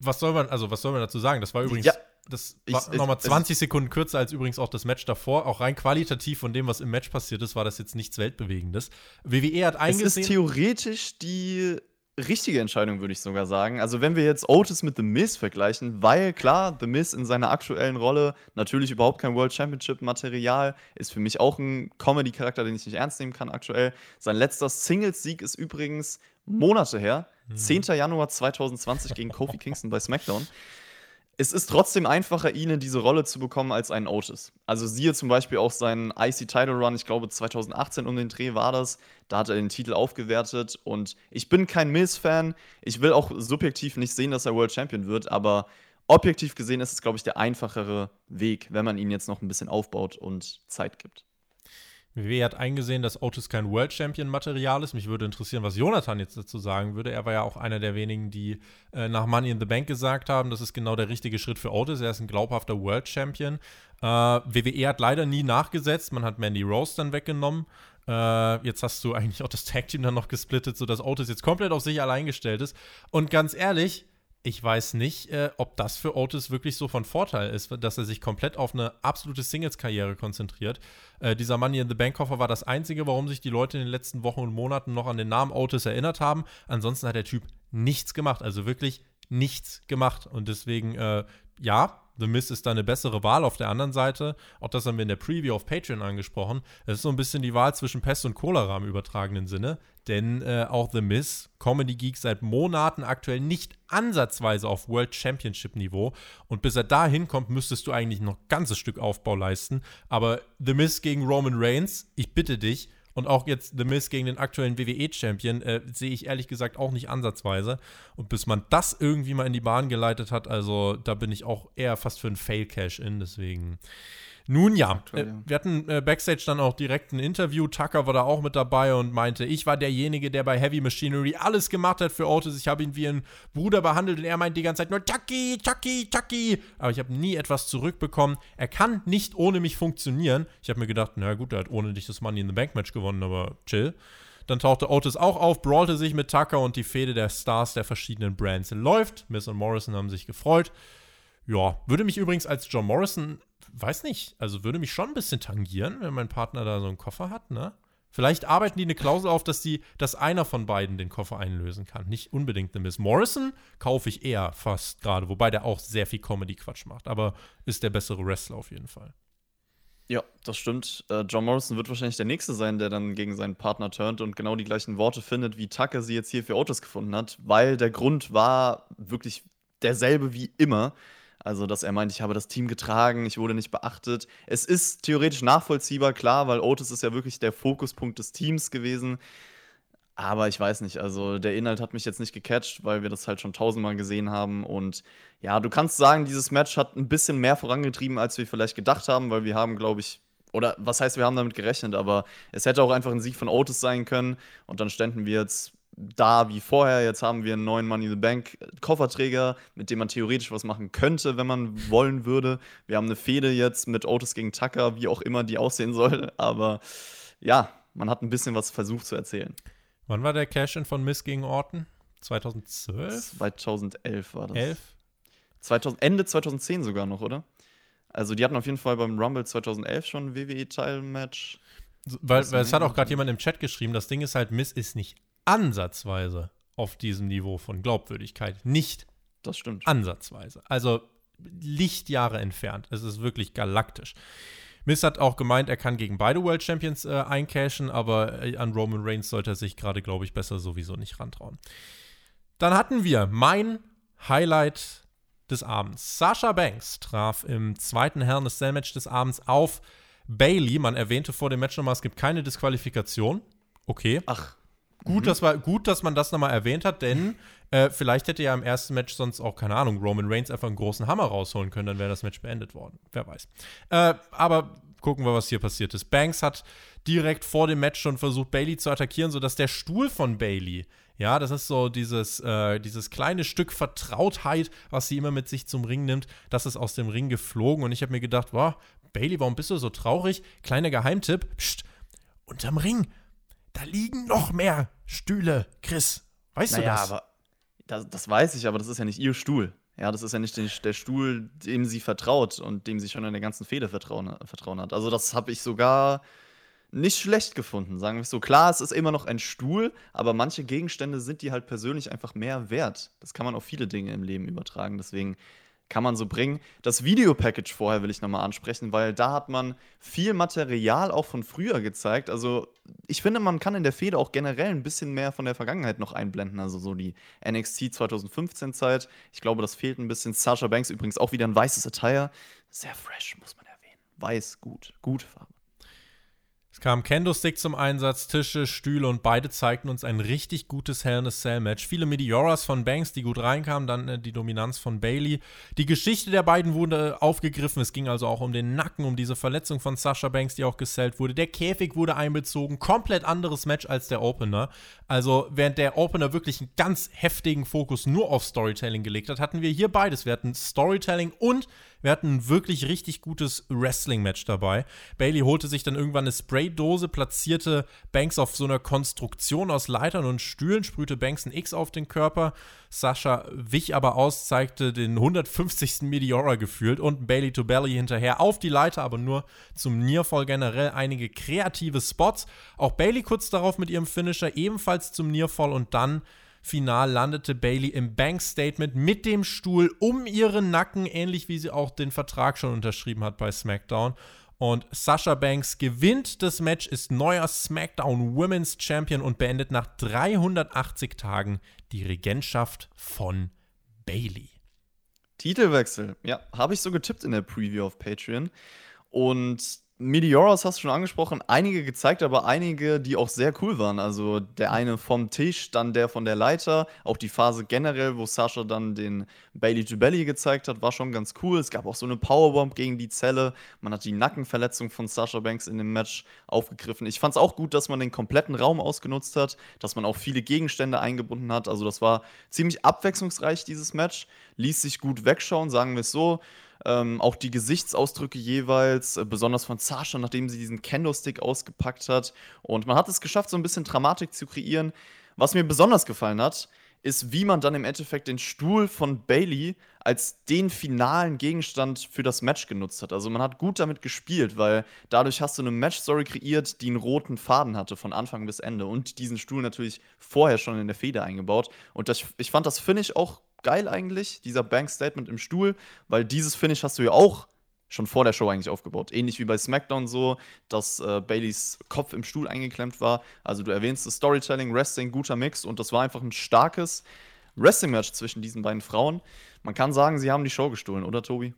was soll man, also was soll man dazu sagen? Das war übrigens, ja, das war nochmal 20 ich, Sekunden kürzer als übrigens auch das Match davor. Auch rein qualitativ von dem, was im Match passiert ist, war das jetzt nichts Weltbewegendes. WWE hat eingesehen. Es ist theoretisch die richtige Entscheidung, würde ich sogar sagen. Also, wenn wir jetzt Otis mit The Miz vergleichen, weil klar, The Miz in seiner aktuellen Rolle natürlich überhaupt kein World Championship-Material, ist für mich auch ein Comedy-Charakter, den ich nicht ernst nehmen kann aktuell. Sein letzter Singles-Sieg ist übrigens Monate her, mhm. 10. Januar 2020 gegen Kofi Kingston bei SmackDown es ist trotzdem einfacher, ihn in diese Rolle zu bekommen als einen Otis. Also siehe zum Beispiel auch seinen IC Title Run, ich glaube 2018 um den Dreh war das. Da hat er den Titel aufgewertet und ich bin kein Mills-Fan. Ich will auch subjektiv nicht sehen, dass er World Champion wird, aber objektiv gesehen ist es, glaube ich, der einfachere Weg, wenn man ihn jetzt noch ein bisschen aufbaut und Zeit gibt. WWE hat eingesehen, dass Otis kein World Champion Material ist. Mich würde interessieren, was Jonathan jetzt dazu sagen würde. Er war ja auch einer der wenigen, die äh, nach Money in the Bank gesagt haben, das ist genau der richtige Schritt für Otis. Er ist ein glaubhafter World Champion. Äh, WWE hat leider nie nachgesetzt. Man hat Mandy Rose dann weggenommen. Äh, jetzt hast du *laughs* eigentlich auch das Tag Team dann noch gesplittet, sodass Otis jetzt komplett auf sich allein gestellt ist. Und ganz ehrlich, ich weiß nicht, äh, ob das für Otis wirklich so von Vorteil ist, dass er sich komplett auf eine absolute Singles-Karriere konzentriert. Äh, dieser Money in the Bank-Koffer war das Einzige, warum sich die Leute in den letzten Wochen und Monaten noch an den Namen Otis erinnert haben. Ansonsten hat der Typ nichts gemacht, also wirklich nichts gemacht. Und deswegen, äh, ja, The Miz ist da eine bessere Wahl auf der anderen Seite. Auch das haben wir in der Preview auf Patreon angesprochen. Es ist so ein bisschen die Wahl zwischen Pest und Cholera im übertragenen Sinne. Denn äh, auch The Miz, Comedy Geek seit Monaten aktuell nicht ansatzweise auf World Championship Niveau. Und bis er da hinkommt, müsstest du eigentlich noch ein ganzes Stück Aufbau leisten. Aber The Miz gegen Roman Reigns, ich bitte dich, und auch jetzt The Miz gegen den aktuellen WWE-Champion äh, sehe ich ehrlich gesagt auch nicht ansatzweise. Und bis man das irgendwie mal in die Bahn geleitet hat, also da bin ich auch eher fast für ein Fail-Cash-In. Deswegen nun ja, Aktuell, äh, ja. wir hatten äh, Backstage dann auch direkt ein Interview. Tucker war da auch mit dabei und meinte, ich war derjenige, der bei Heavy Machinery alles gemacht hat für Otis. Ich habe ihn wie ein Bruder behandelt und er meint die ganze Zeit nur Chucky, Chucky, Chucky. Aber ich habe nie etwas zurückbekommen. Er kann nicht ohne mich funktionieren. Ich habe mir gedacht, na gut, er hat ohne dich das Money in the Bank Match gewonnen, aber chill. Dann tauchte Otis auch auf, brawlte sich mit Tucker und die Fehde der Stars der verschiedenen Brands läuft. Miss und Morrison haben sich gefreut. Ja, würde mich übrigens als John Morrison weiß nicht, also würde mich schon ein bisschen tangieren, wenn mein Partner da so einen Koffer hat, ne? Vielleicht arbeiten die eine Klausel auf, dass, die, dass einer von beiden den Koffer einlösen kann. Nicht unbedingt eine Miss Morrison kaufe ich eher fast gerade, wobei der auch sehr viel Comedy-Quatsch macht, aber ist der bessere Wrestler auf jeden Fall. Ja, das stimmt. Äh, John Morrison wird wahrscheinlich der Nächste sein, der dann gegen seinen Partner turnt und genau die gleichen Worte findet, wie Tucker sie jetzt hier für Otis gefunden hat, weil der Grund war wirklich derselbe wie immer. Also, dass er meint, ich habe das Team getragen, ich wurde nicht beachtet. Es ist theoretisch nachvollziehbar, klar, weil Otis ist ja wirklich der Fokuspunkt des Teams gewesen. Aber ich weiß nicht, also der Inhalt hat mich jetzt nicht gecatcht, weil wir das halt schon tausendmal gesehen haben. Und ja, du kannst sagen, dieses Match hat ein bisschen mehr vorangetrieben, als wir vielleicht gedacht haben, weil wir haben, glaube ich, oder was heißt, wir haben damit gerechnet, aber es hätte auch einfach ein Sieg von Otis sein können. Und dann ständen wir jetzt da wie vorher. Jetzt haben wir einen neuen Money in the Bank Kofferträger, mit dem man theoretisch was machen könnte, wenn man *laughs* wollen würde. Wir haben eine Fehde jetzt mit Otis gegen Tucker, wie auch immer die aussehen soll. Aber ja, man hat ein bisschen was versucht zu erzählen. Wann war der Cash-In von Miss gegen Orton? 2012? 2011 war das. 11? 2000, Ende 2010 sogar noch, oder? Also die hatten auf jeden Fall beim Rumble 2011 schon ein WWE-Teilmatch. Weil, weil es hat auch gerade jemand im Chat geschrieben, das Ding ist halt, Miss ist nicht ansatzweise auf diesem Niveau von Glaubwürdigkeit. Nicht das stimmt. ansatzweise. Also Lichtjahre entfernt. Es ist wirklich galaktisch. Miss hat auch gemeint, er kann gegen beide World Champions äh, eincashen, aber äh, an Roman Reigns sollte er sich gerade, glaube ich, besser sowieso nicht rantrauen. Dann hatten wir mein Highlight des Abends. Sasha Banks traf im zweiten in a Cell Match des Abends auf Bailey. Man erwähnte vor dem Match nochmal, es gibt keine Disqualifikation. Okay. Ach. Gut, mhm. dass wir, gut, dass man das nochmal erwähnt hat, denn äh, vielleicht hätte ja im ersten Match sonst auch, keine Ahnung, Roman Reigns einfach einen großen Hammer rausholen können, dann wäre das Match beendet worden. Wer weiß. Äh, aber gucken wir, was hier passiert ist. Banks hat direkt vor dem Match schon versucht, Bailey zu attackieren, sodass der Stuhl von Bailey, ja, das ist so dieses, äh, dieses kleine Stück Vertrautheit, was sie immer mit sich zum Ring nimmt, das ist aus dem Ring geflogen und ich habe mir gedacht, wow, Bailey, warum bist du so traurig? Kleiner Geheimtipp, pst, unterm Ring da liegen noch mehr Stühle, Chris. Weißt naja, du das? aber das, das weiß ich, aber das ist ja nicht ihr Stuhl. Ja, das ist ja nicht der, der Stuhl, dem sie vertraut und dem sie schon in der ganzen Fehde vertrauen, vertrauen hat. Also, das habe ich sogar nicht schlecht gefunden, sagen wir es so. Klar, es ist immer noch ein Stuhl, aber manche Gegenstände sind die halt persönlich einfach mehr wert. Das kann man auf viele Dinge im Leben übertragen. Deswegen kann man so bringen. Das Videopackage vorher will ich nochmal ansprechen, weil da hat man viel Material auch von früher gezeigt. Also ich finde, man kann in der Fehde auch generell ein bisschen mehr von der Vergangenheit noch einblenden. Also so die NXT 2015 Zeit. Ich glaube, das fehlt ein bisschen. Sasha Banks übrigens auch wieder ein weißes Attire. Sehr fresh, muss man erwähnen. Weiß, gut. Gute Farbe. Es kam Kendo-Stick zum Einsatz, Tische, Stühle und beide zeigten uns ein richtig gutes Hell in a Cell Match. Viele Meteoras von Banks, die gut reinkamen, dann äh, die Dominanz von Bailey. Die Geschichte der beiden wurde aufgegriffen. Es ging also auch um den Nacken, um diese Verletzung von Sasha Banks, die auch gesellt wurde. Der Käfig wurde einbezogen. Komplett anderes Match als der Opener. Also, während der Opener wirklich einen ganz heftigen Fokus nur auf Storytelling gelegt hat, hatten wir hier beides. Wir hatten Storytelling und wir hatten ein wirklich richtig gutes Wrestling-Match dabei. Bailey holte sich dann irgendwann eine Spraydose, platzierte Banks auf so einer Konstruktion aus Leitern und Stühlen, sprühte Banks ein X auf den Körper. Sascha wich aber aus, zeigte den 150. Meteora gefühlt und Bailey to Belly hinterher auf die Leiter, aber nur zum Nearfall generell einige kreative Spots. Auch Bailey kurz darauf mit ihrem Finisher ebenfalls zum Nearfall und dann Final landete Bailey im Bank-Statement mit dem Stuhl um ihren Nacken, ähnlich wie sie auch den Vertrag schon unterschrieben hat bei SmackDown. Und Sasha Banks gewinnt das Match, ist neuer SmackDown Women's Champion und beendet nach 380 Tagen die Regentschaft von Bailey. Titelwechsel, ja, habe ich so getippt in der Preview auf Patreon. Und Meteoros hast du schon angesprochen, einige gezeigt, aber einige, die auch sehr cool waren. Also der eine vom Tisch, dann der von der Leiter. Auch die Phase generell, wo Sascha dann den Bailey to Belly gezeigt hat, war schon ganz cool. Es gab auch so eine Powerbomb gegen die Zelle. Man hat die Nackenverletzung von Sasha Banks in dem Match aufgegriffen. Ich fand es auch gut, dass man den kompletten Raum ausgenutzt hat, dass man auch viele Gegenstände eingebunden hat. Also das war ziemlich abwechslungsreich, dieses Match. Ließ sich gut wegschauen, sagen wir es so. Ähm, auch die Gesichtsausdrücke jeweils, äh, besonders von Sascha, nachdem sie diesen Kendo-Stick ausgepackt hat. Und man hat es geschafft, so ein bisschen Dramatik zu kreieren. Was mir besonders gefallen hat, ist, wie man dann im Endeffekt den Stuhl von Bailey als den finalen Gegenstand für das Match genutzt hat. Also man hat gut damit gespielt, weil dadurch hast du eine Match-Story kreiert, die einen roten Faden hatte von Anfang bis Ende und diesen Stuhl natürlich vorher schon in der Feder eingebaut. Und das, ich fand das Finish auch geil eigentlich, dieser Bank-Statement im Stuhl, weil dieses Finish hast du ja auch schon vor der Show eigentlich aufgebaut. Ähnlich wie bei SmackDown so, dass äh, Baileys Kopf im Stuhl eingeklemmt war. Also du erwähnst das Storytelling, Wrestling, guter Mix und das war einfach ein starkes Wrestling-Match zwischen diesen beiden Frauen. Man kann sagen, sie haben die Show gestohlen, oder Tobi?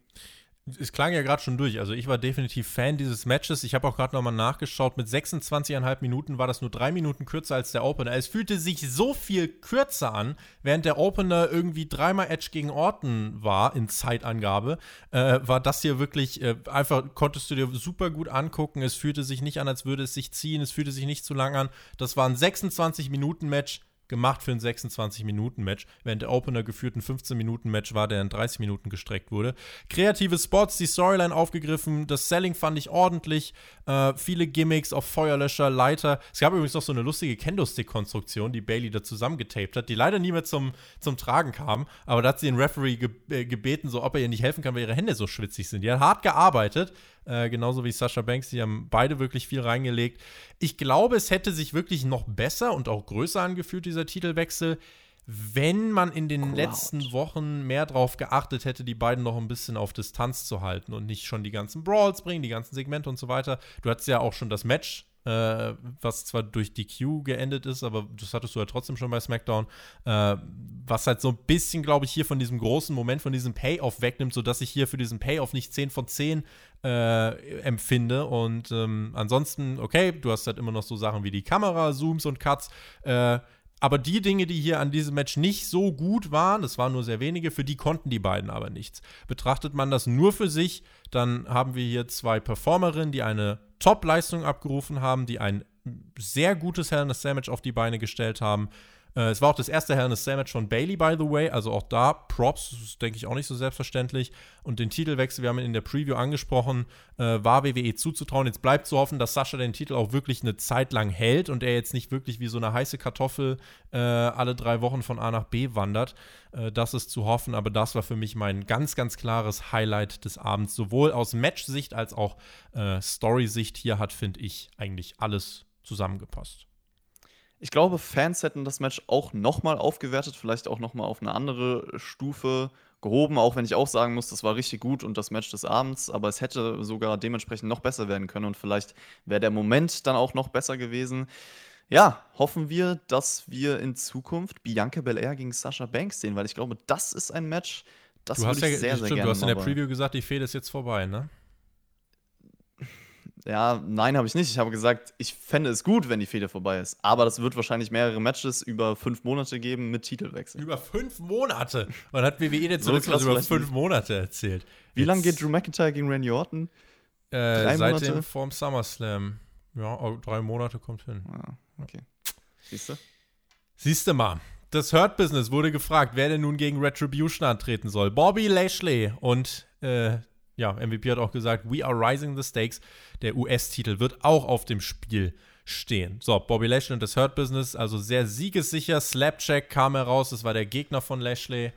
Es klang ja gerade schon durch. Also ich war definitiv Fan dieses Matches. Ich habe auch gerade nochmal nachgeschaut. Mit 26,5 Minuten war das nur drei Minuten kürzer als der Opener. Es fühlte sich so viel kürzer an, während der Opener irgendwie dreimal Edge gegen Orton war in Zeitangabe. Äh, war das hier wirklich äh, einfach, konntest du dir super gut angucken. Es fühlte sich nicht an, als würde es sich ziehen. Es fühlte sich nicht zu lang an. Das war ein 26-Minuten-Match gemacht für ein 26-Minuten-Match, während der Opener geführt ein 15-Minuten-Match war, der in 30 Minuten gestreckt wurde. Kreative Spots, die Storyline aufgegriffen, das Selling fand ich ordentlich, äh, viele Gimmicks auf Feuerlöscher, Leiter. Es gab übrigens noch so eine lustige Kendo-Stick-Konstruktion, die Bailey da zusammengetaped hat, die leider nie mehr zum, zum Tragen kam, aber da hat sie den Referee ge äh, gebeten, so ob er ihr nicht helfen kann, weil ihre Hände so schwitzig sind. Die hat hart gearbeitet, äh, genauso wie Sascha Banks, die haben beide wirklich viel reingelegt. Ich glaube, es hätte sich wirklich noch besser und auch größer angefühlt, dieser Titelwechsel, wenn man in den Crowd. letzten Wochen mehr darauf geachtet hätte, die beiden noch ein bisschen auf Distanz zu halten und nicht schon die ganzen Brawls bringen, die ganzen Segmente und so weiter. Du hattest ja auch schon das Match äh, was zwar durch die Q geendet ist, aber das hattest du ja trotzdem schon bei SmackDown, äh, was halt so ein bisschen, glaube ich, hier von diesem großen Moment, von diesem Payoff wegnimmt, sodass ich hier für diesen Payoff nicht 10 von 10 äh, empfinde. Und ähm, ansonsten, okay, du hast halt immer noch so Sachen wie die Kamera, Zooms und Cuts, äh, aber die Dinge, die hier an diesem Match nicht so gut waren, das waren nur sehr wenige, für die konnten die beiden aber nichts. Betrachtet man das nur für sich, dann haben wir hier zwei Performerinnen, die eine Top-Leistung abgerufen haben, die ein sehr gutes Hell in a Match auf die Beine gestellt haben. Äh, es war auch das erste Hell in a Cell Match von Bailey, by the way. Also auch da Props, denke ich auch nicht so selbstverständlich. Und den Titelwechsel, wir haben ihn in der Preview angesprochen, äh, war WWE zuzutrauen. Jetzt bleibt zu hoffen, dass Sascha den Titel auch wirklich eine Zeit lang hält und er jetzt nicht wirklich wie so eine heiße Kartoffel äh, alle drei Wochen von A nach B wandert. Äh, das ist zu hoffen, aber das war für mich mein ganz, ganz klares Highlight des Abends. Sowohl aus Match-Sicht als auch äh, Story-Sicht. Hier hat, finde ich, eigentlich alles zusammengepasst. Ich glaube, Fans hätten das Match auch nochmal aufgewertet, vielleicht auch nochmal auf eine andere Stufe gehoben, auch wenn ich auch sagen muss, das war richtig gut und das Match des Abends, aber es hätte sogar dementsprechend noch besser werden können und vielleicht wäre der Moment dann auch noch besser gewesen. Ja, hoffen wir, dass wir in Zukunft Bianca Belair gegen Sasha Banks sehen, weil ich glaube, das ist ein Match, das du hast ja, sehr, sehr stimmt, gerne Du hast in der Preview gesagt, die Fehde ist jetzt vorbei, ne? Ja, nein, habe ich nicht. Ich habe gesagt, ich fände es gut, wenn die Fehde vorbei ist. Aber das wird wahrscheinlich mehrere Matches über fünf Monate geben mit Titelwechsel. Über fünf Monate? Man hat WWE jetzt so was über fünf Monate erzählt. Wie lange geht Drew McIntyre gegen Randy Orton? Äh, drei seit Monate? dem vorm SummerSlam. Ja, oh, drei Monate kommt hin. Ah, okay. Siehst du? Siehst du mal. Das Hurt Business wurde gefragt, wer denn nun gegen Retribution antreten soll. Bobby Lashley und äh, ja, MVP hat auch gesagt, we are rising the stakes. Der US-Titel wird auch auf dem Spiel stehen. So, Bobby Lashley und das Hurt Business, also sehr siegessicher. Slapjack kam heraus, das war der Gegner von Lashley.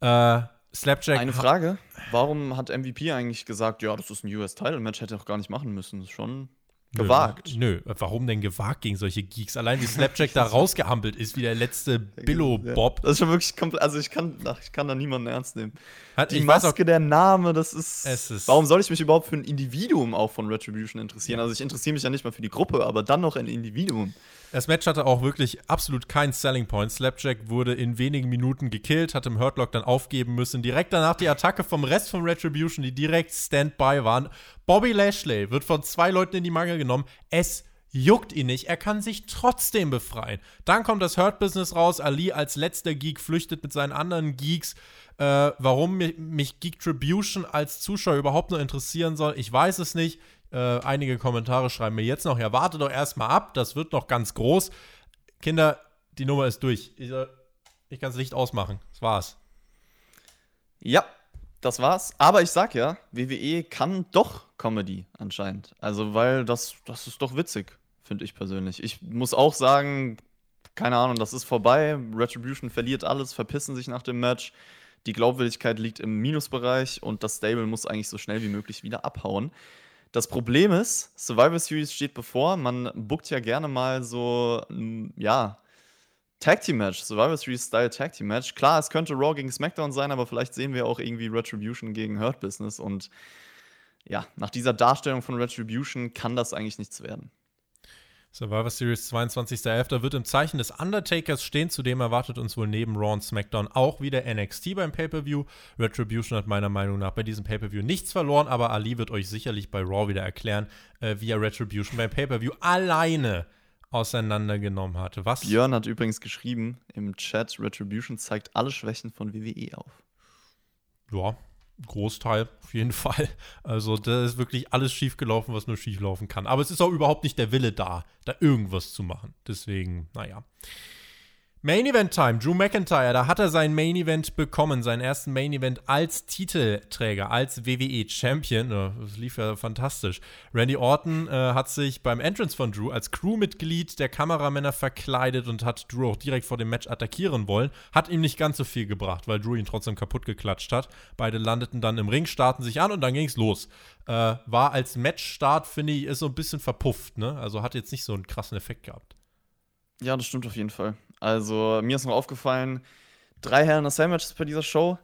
Äh, Slapjack. Eine Frage: Warum hat MVP eigentlich gesagt, ja, das ist ein US-Title-Match, hätte er auch gar nicht machen müssen? Das ist schon Gewagt. Nö, nö, warum denn gewagt gegen solche Geeks? Allein wie Slapjack da *laughs* rausgehampelt ist, wie der letzte Billo-Bob. Ja, das ist schon wirklich komplett, also ich kann, ach, ich kann da niemanden ernst nehmen. Hat, Die Maske, auch, der Name, das ist, ist, Warum soll ich mich überhaupt für ein Individuum auch von Retribution interessieren? Also ich interessiere mich ja nicht mal für die Gruppe, aber dann noch ein Individuum. Das Match hatte auch wirklich absolut keinen Selling Point. Slapjack wurde in wenigen Minuten gekillt, hat im Hurtlock dann aufgeben müssen. Direkt danach die Attacke vom Rest von Retribution, die direkt Standby waren. Bobby Lashley wird von zwei Leuten in die Mangel genommen. Es juckt ihn nicht. Er kann sich trotzdem befreien. Dann kommt das Hurt Business raus. Ali als letzter Geek flüchtet mit seinen anderen Geeks. Äh, warum mich, mich Geek Tribution als Zuschauer überhaupt nur interessieren soll, ich weiß es nicht. Äh, einige Kommentare schreiben mir jetzt noch, ja, warte doch erstmal ab, das wird noch ganz groß. Kinder, die Nummer ist durch. Ich, äh, ich kann das Licht ausmachen. Das war's. Ja, das war's. Aber ich sag ja, WWE kann doch Comedy anscheinend. Also, weil das, das ist doch witzig, finde ich persönlich. Ich muss auch sagen, keine Ahnung, das ist vorbei. Retribution verliert alles, verpissen sich nach dem Match. Die Glaubwürdigkeit liegt im Minusbereich und das Stable muss eigentlich so schnell wie möglich wieder abhauen. Das Problem ist, Survivor Series steht bevor. Man bookt ja gerne mal so, ja, Tag Team Match, Survivor Series Style Tag Team Match. Klar, es könnte Raw gegen SmackDown sein, aber vielleicht sehen wir auch irgendwie Retribution gegen Hurt Business. Und ja, nach dieser Darstellung von Retribution kann das eigentlich nichts werden. Survivor Series 22.11. wird im Zeichen des Undertakers stehen. Zudem erwartet uns wohl neben Raw und SmackDown auch wieder NXT beim Pay-Per-View. Retribution hat meiner Meinung nach bei diesem Pay-Per-View nichts verloren, aber Ali wird euch sicherlich bei Raw wieder erklären, äh, wie er Retribution beim Pay-Per-View alleine auseinandergenommen hatte. Was? Björn hat übrigens geschrieben im Chat, Retribution zeigt alle Schwächen von WWE auf. Ja, Großteil auf jeden *laughs* Fall. Also da ist wirklich alles schiefgelaufen, was nur schieflaufen kann. Aber es ist auch überhaupt nicht der Wille da, da irgendwas zu machen. Deswegen, naja. Main Event Time, Drew McIntyre, da hat er sein Main Event bekommen, seinen ersten Main Event als Titelträger, als WWE Champion. Das lief ja fantastisch. Randy Orton äh, hat sich beim Entrance von Drew als Crewmitglied der Kameramänner verkleidet und hat Drew auch direkt vor dem Match attackieren wollen. Hat ihm nicht ganz so viel gebracht, weil Drew ihn trotzdem kaputt geklatscht hat. Beide landeten dann im Ring, starten sich an und dann ging es los. Äh, war als Matchstart, finde ich, ist so ein bisschen verpufft, ne? Also hat jetzt nicht so einen krassen Effekt gehabt. Ja, das stimmt auf jeden Fall. Also mir ist noch aufgefallen, drei Hell in a Cell Matches bei dieser Show.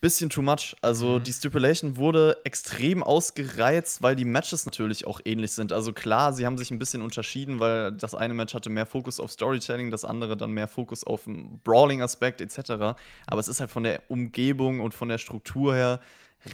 Bisschen too much. Also mhm. die Stipulation wurde extrem ausgereizt, weil die Matches natürlich auch ähnlich sind. Also klar, sie haben sich ein bisschen unterschieden, weil das eine Match hatte mehr Fokus auf Storytelling, das andere dann mehr Fokus auf den Brawling-Aspekt etc. Aber es ist halt von der Umgebung und von der Struktur her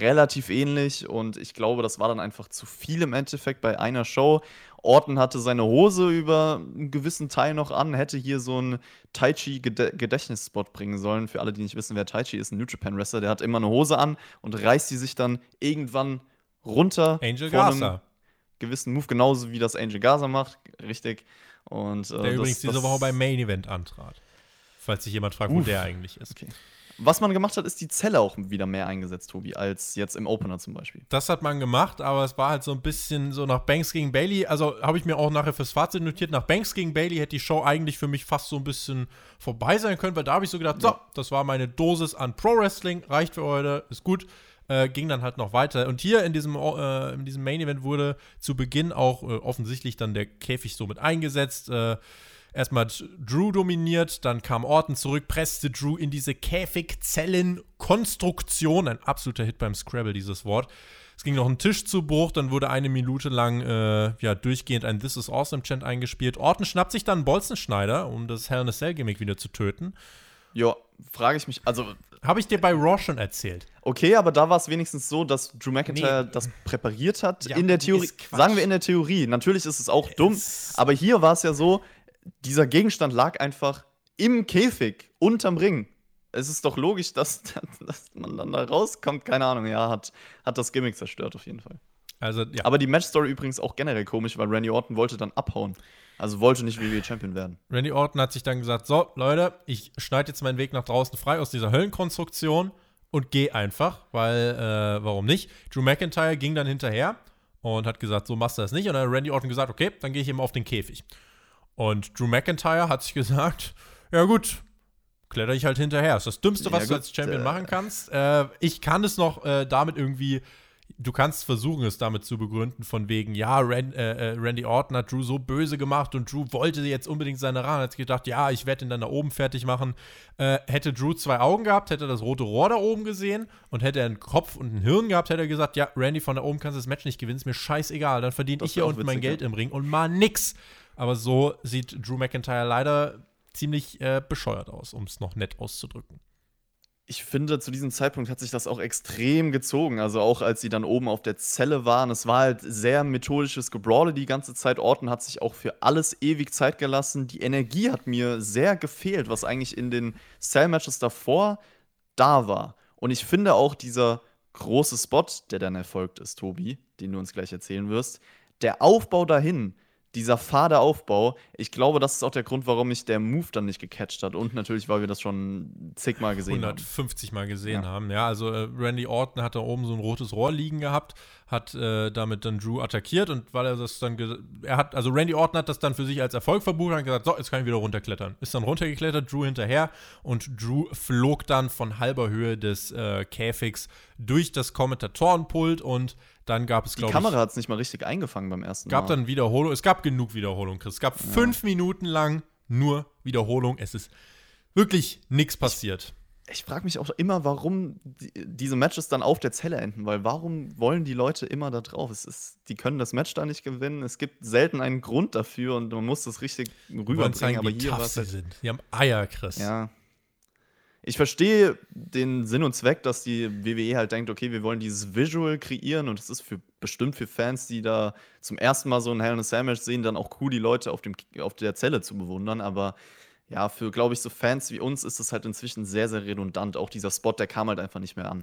relativ ähnlich und ich glaube, das war dann einfach zu viel im Endeffekt bei einer Show. Orton hatte seine Hose über einen gewissen Teil noch an, hätte hier so einen Tai Chi Gedächtnisspot bringen sollen. Für alle, die nicht wissen, wer Tai Chi ist, ein New Japan Wrestler, der hat immer eine Hose an und reißt die sich dann irgendwann runter. Angel Gaza. Gewissen Move, genauso wie das Angel Gaza macht, richtig. Und, äh, der das, übrigens diese Woche beim Main Event antrat. Falls sich jemand fragt, Uff. wo der eigentlich ist. Okay. Was man gemacht hat, ist die Zelle auch wieder mehr eingesetzt, Tobi, als jetzt im Opener zum Beispiel. Das hat man gemacht, aber es war halt so ein bisschen so nach Banks gegen Bailey. Also habe ich mir auch nachher fürs Fazit notiert. Nach Banks gegen Bailey hätte die Show eigentlich für mich fast so ein bisschen vorbei sein können, weil da habe ich so gedacht, ja. so, das war meine Dosis an Pro Wrestling, reicht für heute, ist gut. Äh, ging dann halt noch weiter. Und hier in diesem, äh, in diesem Main Event wurde zu Beginn auch äh, offensichtlich dann der Käfig so mit eingesetzt. Äh, erstmal Drew dominiert, dann kam Orton zurück, presste Drew in diese Käfigzellenkonstruktion. Ein absoluter Hit beim Scrabble, dieses Wort. Es ging noch ein Tisch zu Bruch, dann wurde eine Minute lang äh, ja, durchgehend ein This is Awesome Chant eingespielt. Orton schnappt sich dann einen Bolzenschneider, um das Hell in a Cell Gimmick wieder zu töten. Ja, frage ich mich, also. Habe ich dir bei Raw schon erzählt. Okay, aber da war es wenigstens so, dass Drew McIntyre nee. das präpariert hat. Ja, in der Theorie, sagen wir in der Theorie. Natürlich ist es auch dumm, aber hier war es ja so, dieser Gegenstand lag einfach im Käfig, unterm Ring. Es ist doch logisch, dass, *laughs* dass man dann da rauskommt. Keine Ahnung, ja, hat, hat das Gimmick zerstört auf jeden Fall. Also, ja. Aber die Matchstory übrigens auch generell komisch, weil Randy Orton wollte dann abhauen. Also wollte nicht WWE Champion werden. Randy Orton hat sich dann gesagt: So, Leute, ich schneide jetzt meinen Weg nach draußen frei aus dieser Höllenkonstruktion und gehe einfach, weil, äh, warum nicht? Drew McIntyre ging dann hinterher und hat gesagt: So machst du das nicht. Und dann hat Randy Orton gesagt: Okay, dann gehe ich eben auf den Käfig. Und Drew McIntyre hat sich gesagt: Ja, gut, kletter ich halt hinterher. Das ist das Dümmste, was ja, du als Champion äh, machen kannst. Äh, ich kann es noch äh, damit irgendwie du kannst versuchen, es damit zu begründen, von wegen, ja, Rand, äh, äh, Randy Orton hat Drew so böse gemacht und Drew wollte jetzt unbedingt seine Rache. Hat gedacht, ja, ich werde ihn dann da oben fertig machen. Äh, hätte Drew zwei Augen gehabt, hätte er das rote Rohr da oben gesehen und hätte er einen Kopf und ein Hirn gehabt, hätte er gesagt, ja, Randy, von da oben kannst du das Match nicht gewinnen, ist mir scheißegal. Dann verdiene ich hier unten mein Geld im Ring und mal nix. Aber so sieht Drew McIntyre leider ziemlich äh, bescheuert aus, um es noch nett auszudrücken ich finde, zu diesem Zeitpunkt hat sich das auch extrem gezogen. Also auch als sie dann oben auf der Zelle waren. Es war halt sehr methodisches Gebrawle die ganze Zeit. Orton hat sich auch für alles ewig Zeit gelassen. Die Energie hat mir sehr gefehlt, was eigentlich in den Cell-Matches davor da war. Und ich finde auch dieser große Spot, der dann erfolgt ist, Tobi, den du uns gleich erzählen wirst, der Aufbau dahin, dieser fade Aufbau, ich glaube, das ist auch der Grund, warum mich der Move dann nicht gecatcht hat. Und natürlich, weil wir das schon zigmal gesehen 150 haben. 150 Mal gesehen ja. haben, ja. Also äh, Randy Orton hat da oben so ein rotes Rohr liegen gehabt, hat äh, damit dann Drew attackiert und weil er das dann, er hat, also Randy Orton hat das dann für sich als Erfolg verbucht und gesagt, so, jetzt kann ich wieder runterklettern. Ist dann runtergeklettert, Drew hinterher und Drew flog dann von halber Höhe des äh, Käfigs durch das Kommentatorenpult und dann gab es, glaube ich. Die Kamera hat es nicht mal richtig eingefangen beim ersten Mal. gab dann Wiederholung. Es gab genug Wiederholung, Chris. Es gab ja. fünf Minuten lang nur Wiederholung. Es ist wirklich nichts passiert. Ich, ich frage mich auch immer, warum die, diese Matches dann auf der Zelle enden, weil warum wollen die Leute immer da drauf? Es ist, die können das Match da nicht gewinnen. Es gibt selten einen Grund dafür und man muss das richtig rüberbringen. Zeigen, aber hier was halt, sind. Die haben Eier, Chris. Ja, ich verstehe den Sinn und Zweck, dass die WWE halt denkt, okay, wir wollen dieses Visual kreieren und es ist für bestimmt für Fans, die da zum ersten Mal so ein Hell in a Sandwich sehen, dann auch cool, die Leute auf, dem, auf der Zelle zu bewundern. Aber ja, für, glaube ich, so Fans wie uns ist das halt inzwischen sehr, sehr redundant. Auch dieser Spot, der kam halt einfach nicht mehr an.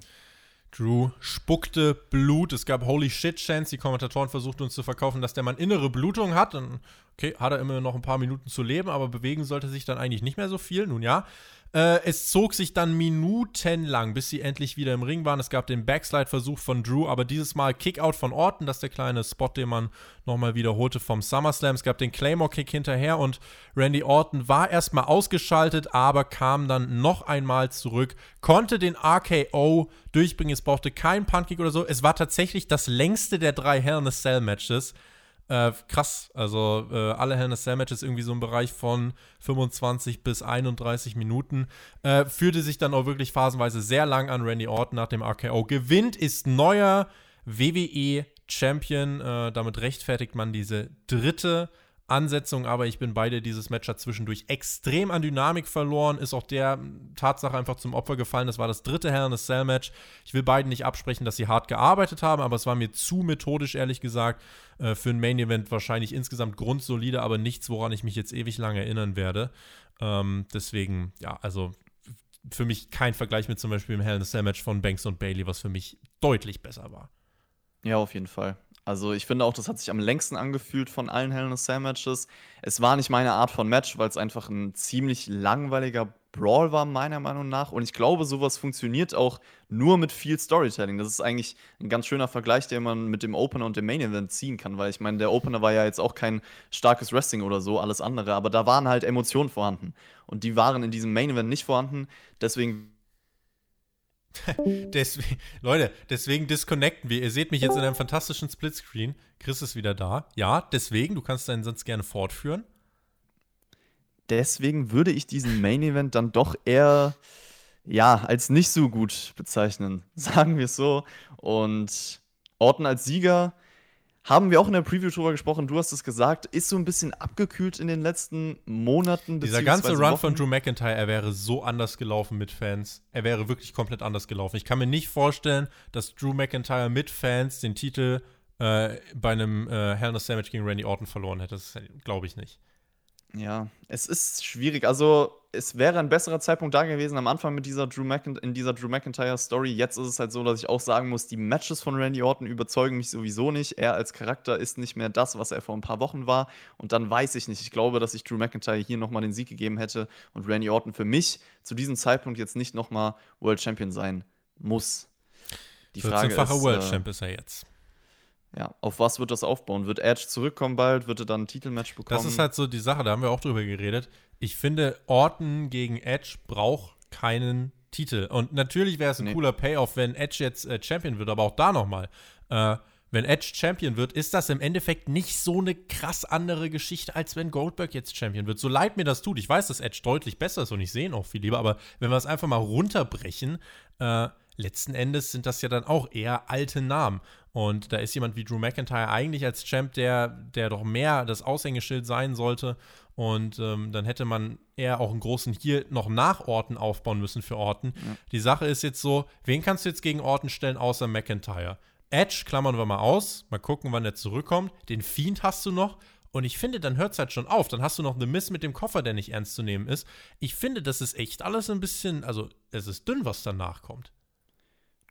Drew spuckte Blut. Es gab Holy Shit Chance. Die Kommentatoren versuchten uns zu verkaufen, dass der Mann innere Blutung hat. Und okay, hat er immer noch ein paar Minuten zu leben, aber bewegen sollte sich dann eigentlich nicht mehr so viel. Nun ja, äh, es zog sich dann minutenlang, bis sie endlich wieder im Ring waren. Es gab den Backslide-Versuch von Drew, aber dieses Mal Kickout von Orton. Das ist der kleine Spot, den man nochmal wiederholte vom SummerSlam. Es gab den Claymore-Kick hinterher und Randy Orton war erstmal ausgeschaltet, aber kam dann noch einmal zurück, konnte den RKO durchbringen. Es brauchte keinen Puntkick oder so. Es war tatsächlich das längste der drei Hell in a Cell Matches. Äh, krass. Also äh, alle Hell in a Cell Matches irgendwie so im Bereich von 25 bis 31 Minuten. Äh, führte sich dann auch wirklich phasenweise sehr lang an Randy Orton nach dem RKO. Gewinnt, ist neuer WWE Champion. Äh, damit rechtfertigt man diese dritte Ansetzung, aber ich bin beide. Dieses Match hat zwischendurch extrem an Dynamik verloren, ist auch der Tatsache einfach zum Opfer gefallen. Das war das dritte Hell in a Cell Match. Ich will beiden nicht absprechen, dass sie hart gearbeitet haben, aber es war mir zu methodisch, ehrlich gesagt. Äh, für ein Main Event wahrscheinlich insgesamt grundsolide, aber nichts, woran ich mich jetzt ewig lange erinnern werde. Ähm, deswegen, ja, also für mich kein Vergleich mit zum Beispiel dem Hell in a Cell Match von Banks und Bailey, was für mich deutlich besser war. Ja, auf jeden Fall. Also ich finde auch, das hat sich am längsten angefühlt von allen Hell in a Cell Matches. Es war nicht meine Art von Match, weil es einfach ein ziemlich langweiliger Brawl war, meiner Meinung nach. Und ich glaube, sowas funktioniert auch nur mit viel Storytelling. Das ist eigentlich ein ganz schöner Vergleich, den man mit dem Opener und dem Main Event ziehen kann, weil ich meine, der Opener war ja jetzt auch kein starkes Wrestling oder so, alles andere, aber da waren halt Emotionen vorhanden. Und die waren in diesem Main Event nicht vorhanden. Deswegen *laughs* deswegen, Leute, deswegen disconnecten wir. Ihr seht mich jetzt in einem fantastischen Splitscreen. Chris ist wieder da. Ja, deswegen, du kannst deinen Satz gerne fortführen. Deswegen würde ich diesen Main Event dann doch eher, ja, als nicht so gut bezeichnen. *laughs* Sagen wir es so. Und Orton als Sieger haben wir auch in der Preview drüber gesprochen, du hast es gesagt, ist so ein bisschen abgekühlt in den letzten Monaten. Dieser ganze Run Wochen. von Drew McIntyre, er wäre so anders gelaufen mit Fans. Er wäre wirklich komplett anders gelaufen. Ich kann mir nicht vorstellen, dass Drew McIntyre mit Fans den Titel äh, bei einem äh, Hell in a Sandwich gegen Randy Orton verloren hätte. Das glaube ich nicht. Ja, es ist schwierig. Also, es wäre ein besserer Zeitpunkt da gewesen am Anfang mit dieser Drew in dieser Drew McIntyre Story. Jetzt ist es halt so, dass ich auch sagen muss, die Matches von Randy Orton überzeugen mich sowieso nicht. Er als Charakter ist nicht mehr das, was er vor ein paar Wochen war. Und dann weiß ich nicht. Ich glaube, dass ich Drew McIntyre hier nochmal den Sieg gegeben hätte und Randy Orton für mich zu diesem Zeitpunkt jetzt nicht nochmal World Champion sein muss. Die Frage ist. World äh, Champ ist er jetzt. Ja, auf was wird das aufbauen? Wird Edge zurückkommen bald? Wird er dann ein Titelmatch bekommen? Das ist halt so die Sache, da haben wir auch drüber geredet. Ich finde, Orton gegen Edge braucht keinen Titel. Und natürlich wäre es ein nee. cooler Payoff, wenn Edge jetzt äh, Champion wird, aber auch da nochmal. Äh, wenn Edge Champion wird, ist das im Endeffekt nicht so eine krass andere Geschichte, als wenn Goldberg jetzt Champion wird. So leid mir das tut. Ich weiß, dass Edge deutlich besser ist und ich sehe ihn auch viel lieber, aber wenn wir es einfach mal runterbrechen, äh, letzten Endes sind das ja dann auch eher alte Namen. Und da ist jemand wie Drew McIntyre eigentlich als Champ, der, der doch mehr das Aushängeschild sein sollte. Und ähm, dann hätte man eher auch einen großen hier noch nach Orten aufbauen müssen für Orten. Ja. Die Sache ist jetzt so, wen kannst du jetzt gegen Orten stellen, außer McIntyre? Edge klammern wir mal aus, mal gucken, wann er zurückkommt. Den Fiend hast du noch. Und ich finde, dann hört es halt schon auf. Dann hast du noch The Miss mit dem Koffer, der nicht ernst zu nehmen ist. Ich finde, das ist echt alles ein bisschen, also es ist dünn, was danach kommt.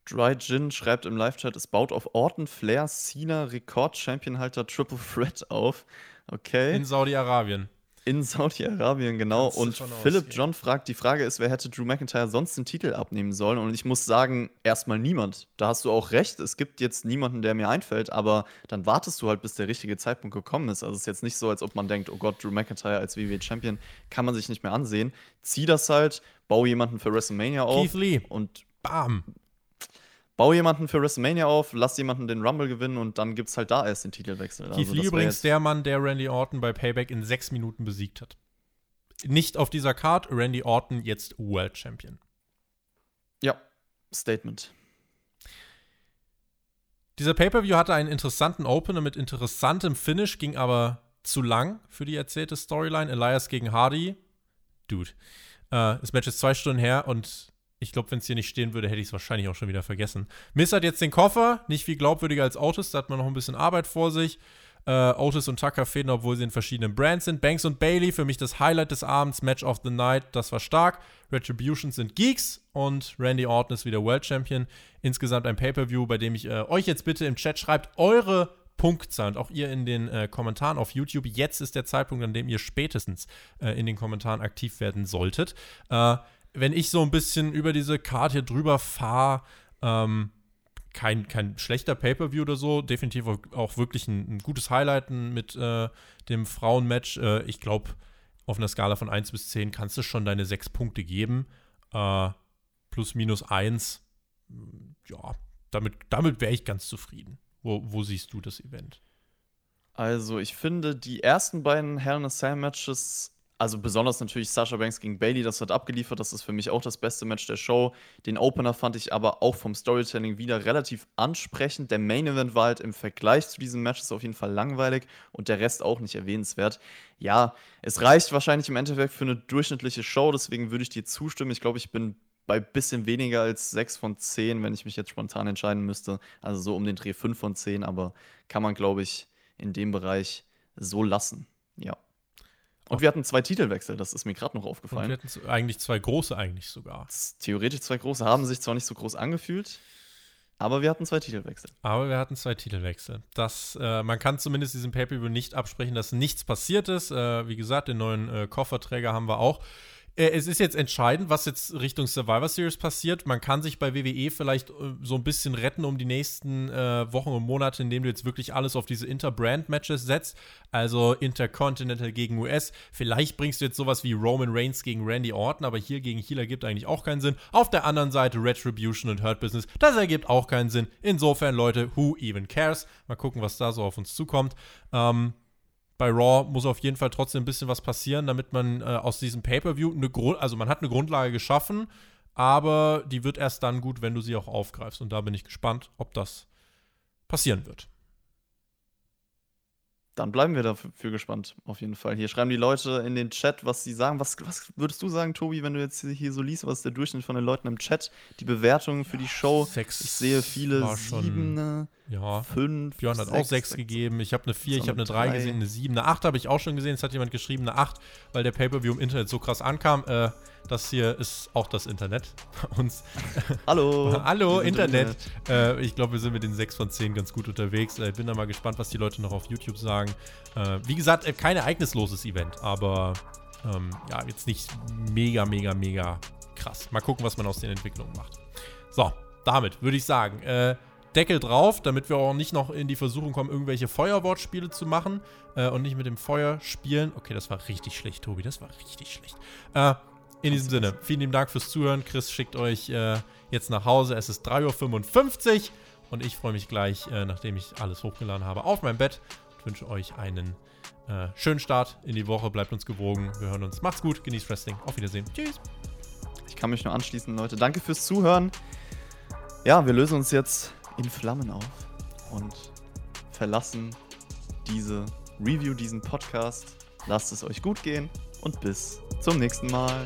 Dry Gin schreibt im Live-Chat, es baut auf Orton Flair Cena Rekord-Championhalter Triple Threat auf. Okay. In Saudi-Arabien. In Saudi-Arabien, genau. und Philipp John fragt, die Frage ist, wer hätte Drew McIntyre sonst den Titel abnehmen sollen? Und ich muss sagen, erstmal niemand. Da hast du auch recht. Es gibt jetzt niemanden, der mir einfällt, aber dann wartest du halt, bis der richtige Zeitpunkt gekommen ist. Also es ist jetzt nicht so, als ob man denkt, oh Gott, Drew McIntyre als WWE Champion kann man sich nicht mehr ansehen. Zieh das halt, bau jemanden für WrestleMania auf. Keith Lee. Und bam bau jemanden für WrestleMania auf, lass jemanden den Rumble gewinnen und dann gibt es halt da erst den Titelwechsel. Keith also, Lee übrigens der Mann, der Randy Orton bei Payback in sechs Minuten besiegt hat. Nicht auf dieser Card, Randy Orton jetzt World Champion. Ja, Statement. Dieser Pay-Per-View hatte einen interessanten Opener mit interessantem Finish, ging aber zu lang für die erzählte Storyline. Elias gegen Hardy. Dude. Äh, das Match ist zwei Stunden her und ich glaube, wenn es hier nicht stehen würde, hätte ich es wahrscheinlich auch schon wieder vergessen. Miss hat jetzt den Koffer, nicht viel glaubwürdiger als Otis, da hat man noch ein bisschen Arbeit vor sich. Äh, Otis und Tucker fehlen, obwohl sie in verschiedenen Brands sind. Banks und Bailey, für mich das Highlight des Abends, Match of the Night, das war stark. Retributions sind Geeks und Randy Orton ist wieder World Champion. Insgesamt ein Pay-Per-View, bei dem ich äh, euch jetzt bitte im Chat schreibt, eure Punktzahl und auch ihr in den äh, Kommentaren auf YouTube. Jetzt ist der Zeitpunkt, an dem ihr spätestens äh, in den Kommentaren aktiv werden solltet. Wenn ich so ein bisschen über diese Karte hier drüber fahre, ähm, kein, kein schlechter Pay-Per-View oder so, definitiv auch wirklich ein, ein gutes Highlight mit äh, dem Frauenmatch. Äh, ich glaube, auf einer Skala von 1 bis 10 kannst du schon deine 6 Punkte geben. Äh, plus, minus 1. Ja, damit, damit wäre ich ganz zufrieden. Wo, wo siehst du das Event? Also, ich finde, die ersten beiden Hell in a Cell Matches also besonders natürlich Sasha Banks gegen Bailey, das hat abgeliefert. Das ist für mich auch das beste Match der Show. Den Opener fand ich aber auch vom Storytelling wieder relativ ansprechend. Der Main Event war halt im Vergleich zu diesem Match auf jeden Fall langweilig und der Rest auch nicht erwähnenswert. Ja, es reicht wahrscheinlich im Endeffekt für eine durchschnittliche Show, deswegen würde ich dir zustimmen. Ich glaube, ich bin bei bisschen weniger als 6 von 10, wenn ich mich jetzt spontan entscheiden müsste. Also so um den Dreh 5 von 10, aber kann man, glaube ich, in dem Bereich so lassen. Ja. Und wir hatten zwei Titelwechsel, das ist mir gerade noch aufgefallen. Und wir hatten eigentlich zwei große, eigentlich sogar. Theoretisch zwei große, haben sich zwar nicht so groß angefühlt, aber wir hatten zwei Titelwechsel. Aber wir hatten zwei Titelwechsel. Das, äh, man kann zumindest diesem Pay-Per-View nicht absprechen, dass nichts passiert ist. Äh, wie gesagt, den neuen äh, Kofferträger haben wir auch. Äh, es ist jetzt entscheidend, was jetzt Richtung Survivor Series passiert. Man kann sich bei WWE vielleicht äh, so ein bisschen retten um die nächsten äh, Wochen und Monate, indem du jetzt wirklich alles auf diese Inter-Brand-Matches setzt. Also Intercontinental gegen US. Vielleicht bringst du jetzt sowas wie Roman Reigns gegen Randy Orton, aber hier gegen Healer gibt eigentlich auch keinen Sinn. Auf der anderen Seite Retribution und Hurt Business. Das ergibt auch keinen Sinn. Insofern, Leute, who even cares? Mal gucken, was da so auf uns zukommt. Ähm, bei Raw muss auf jeden Fall trotzdem ein bisschen was passieren, damit man äh, aus diesem Pay-Per-View eine Grund, also man hat eine Grundlage geschaffen, aber die wird erst dann gut, wenn du sie auch aufgreifst. Und da bin ich gespannt, ob das passieren wird. dann bleiben wir dafür gespannt, auf jeden Fall. Hier schreiben die Leute in den Chat, was sie sagen. Was, was würdest du sagen, Tobi, wenn du jetzt hier so liest, was ist der Durchschnitt von den Leuten im Chat? Die Bewertungen für die Show. Sechs ich sehe viele sieben, ja. fünf. Björn hat sechs, auch sechs, gegeben. Ich habe eine vier, ich habe eine drei gesehen, eine sieben, eine acht habe ich auch schon gesehen. Es hat jemand geschrieben, eine acht, weil der Pay-Per-View im Internet so krass ankam. Äh, das hier ist auch das Internet bei uns. *laughs* Hallo. *laughs* Hallo, Internet. Internet. Äh, ich glaube, wir sind mit den 6 von 10 ganz gut unterwegs. Ich äh, bin da mal gespannt, was die Leute noch auf YouTube sagen. Äh, wie gesagt, äh, kein ereignisloses Event, aber ähm, ja, jetzt nicht mega, mega, mega krass. Mal gucken, was man aus den Entwicklungen macht. So, damit würde ich sagen, äh, Deckel drauf, damit wir auch nicht noch in die Versuchung kommen, irgendwelche Feuerwortspiele zu machen äh, und nicht mit dem Feuer spielen. Okay, das war richtig schlecht, Tobi, das war richtig schlecht. Äh, in diesem Sinne, vielen lieben Dank fürs Zuhören. Chris schickt euch äh, jetzt nach Hause. Es ist 3.55 Uhr und ich freue mich gleich, äh, nachdem ich alles hochgeladen habe, auf mein Bett und wünsche euch einen äh, schönen Start in die Woche. Bleibt uns gewogen. Wir hören uns. Macht's gut. Genießt Wrestling. Auf Wiedersehen. Tschüss. Ich kann mich nur anschließen, Leute. Danke fürs Zuhören. Ja, wir lösen uns jetzt in Flammen auf und verlassen diese Review, diesen Podcast. Lasst es euch gut gehen und bis zum nächsten Mal.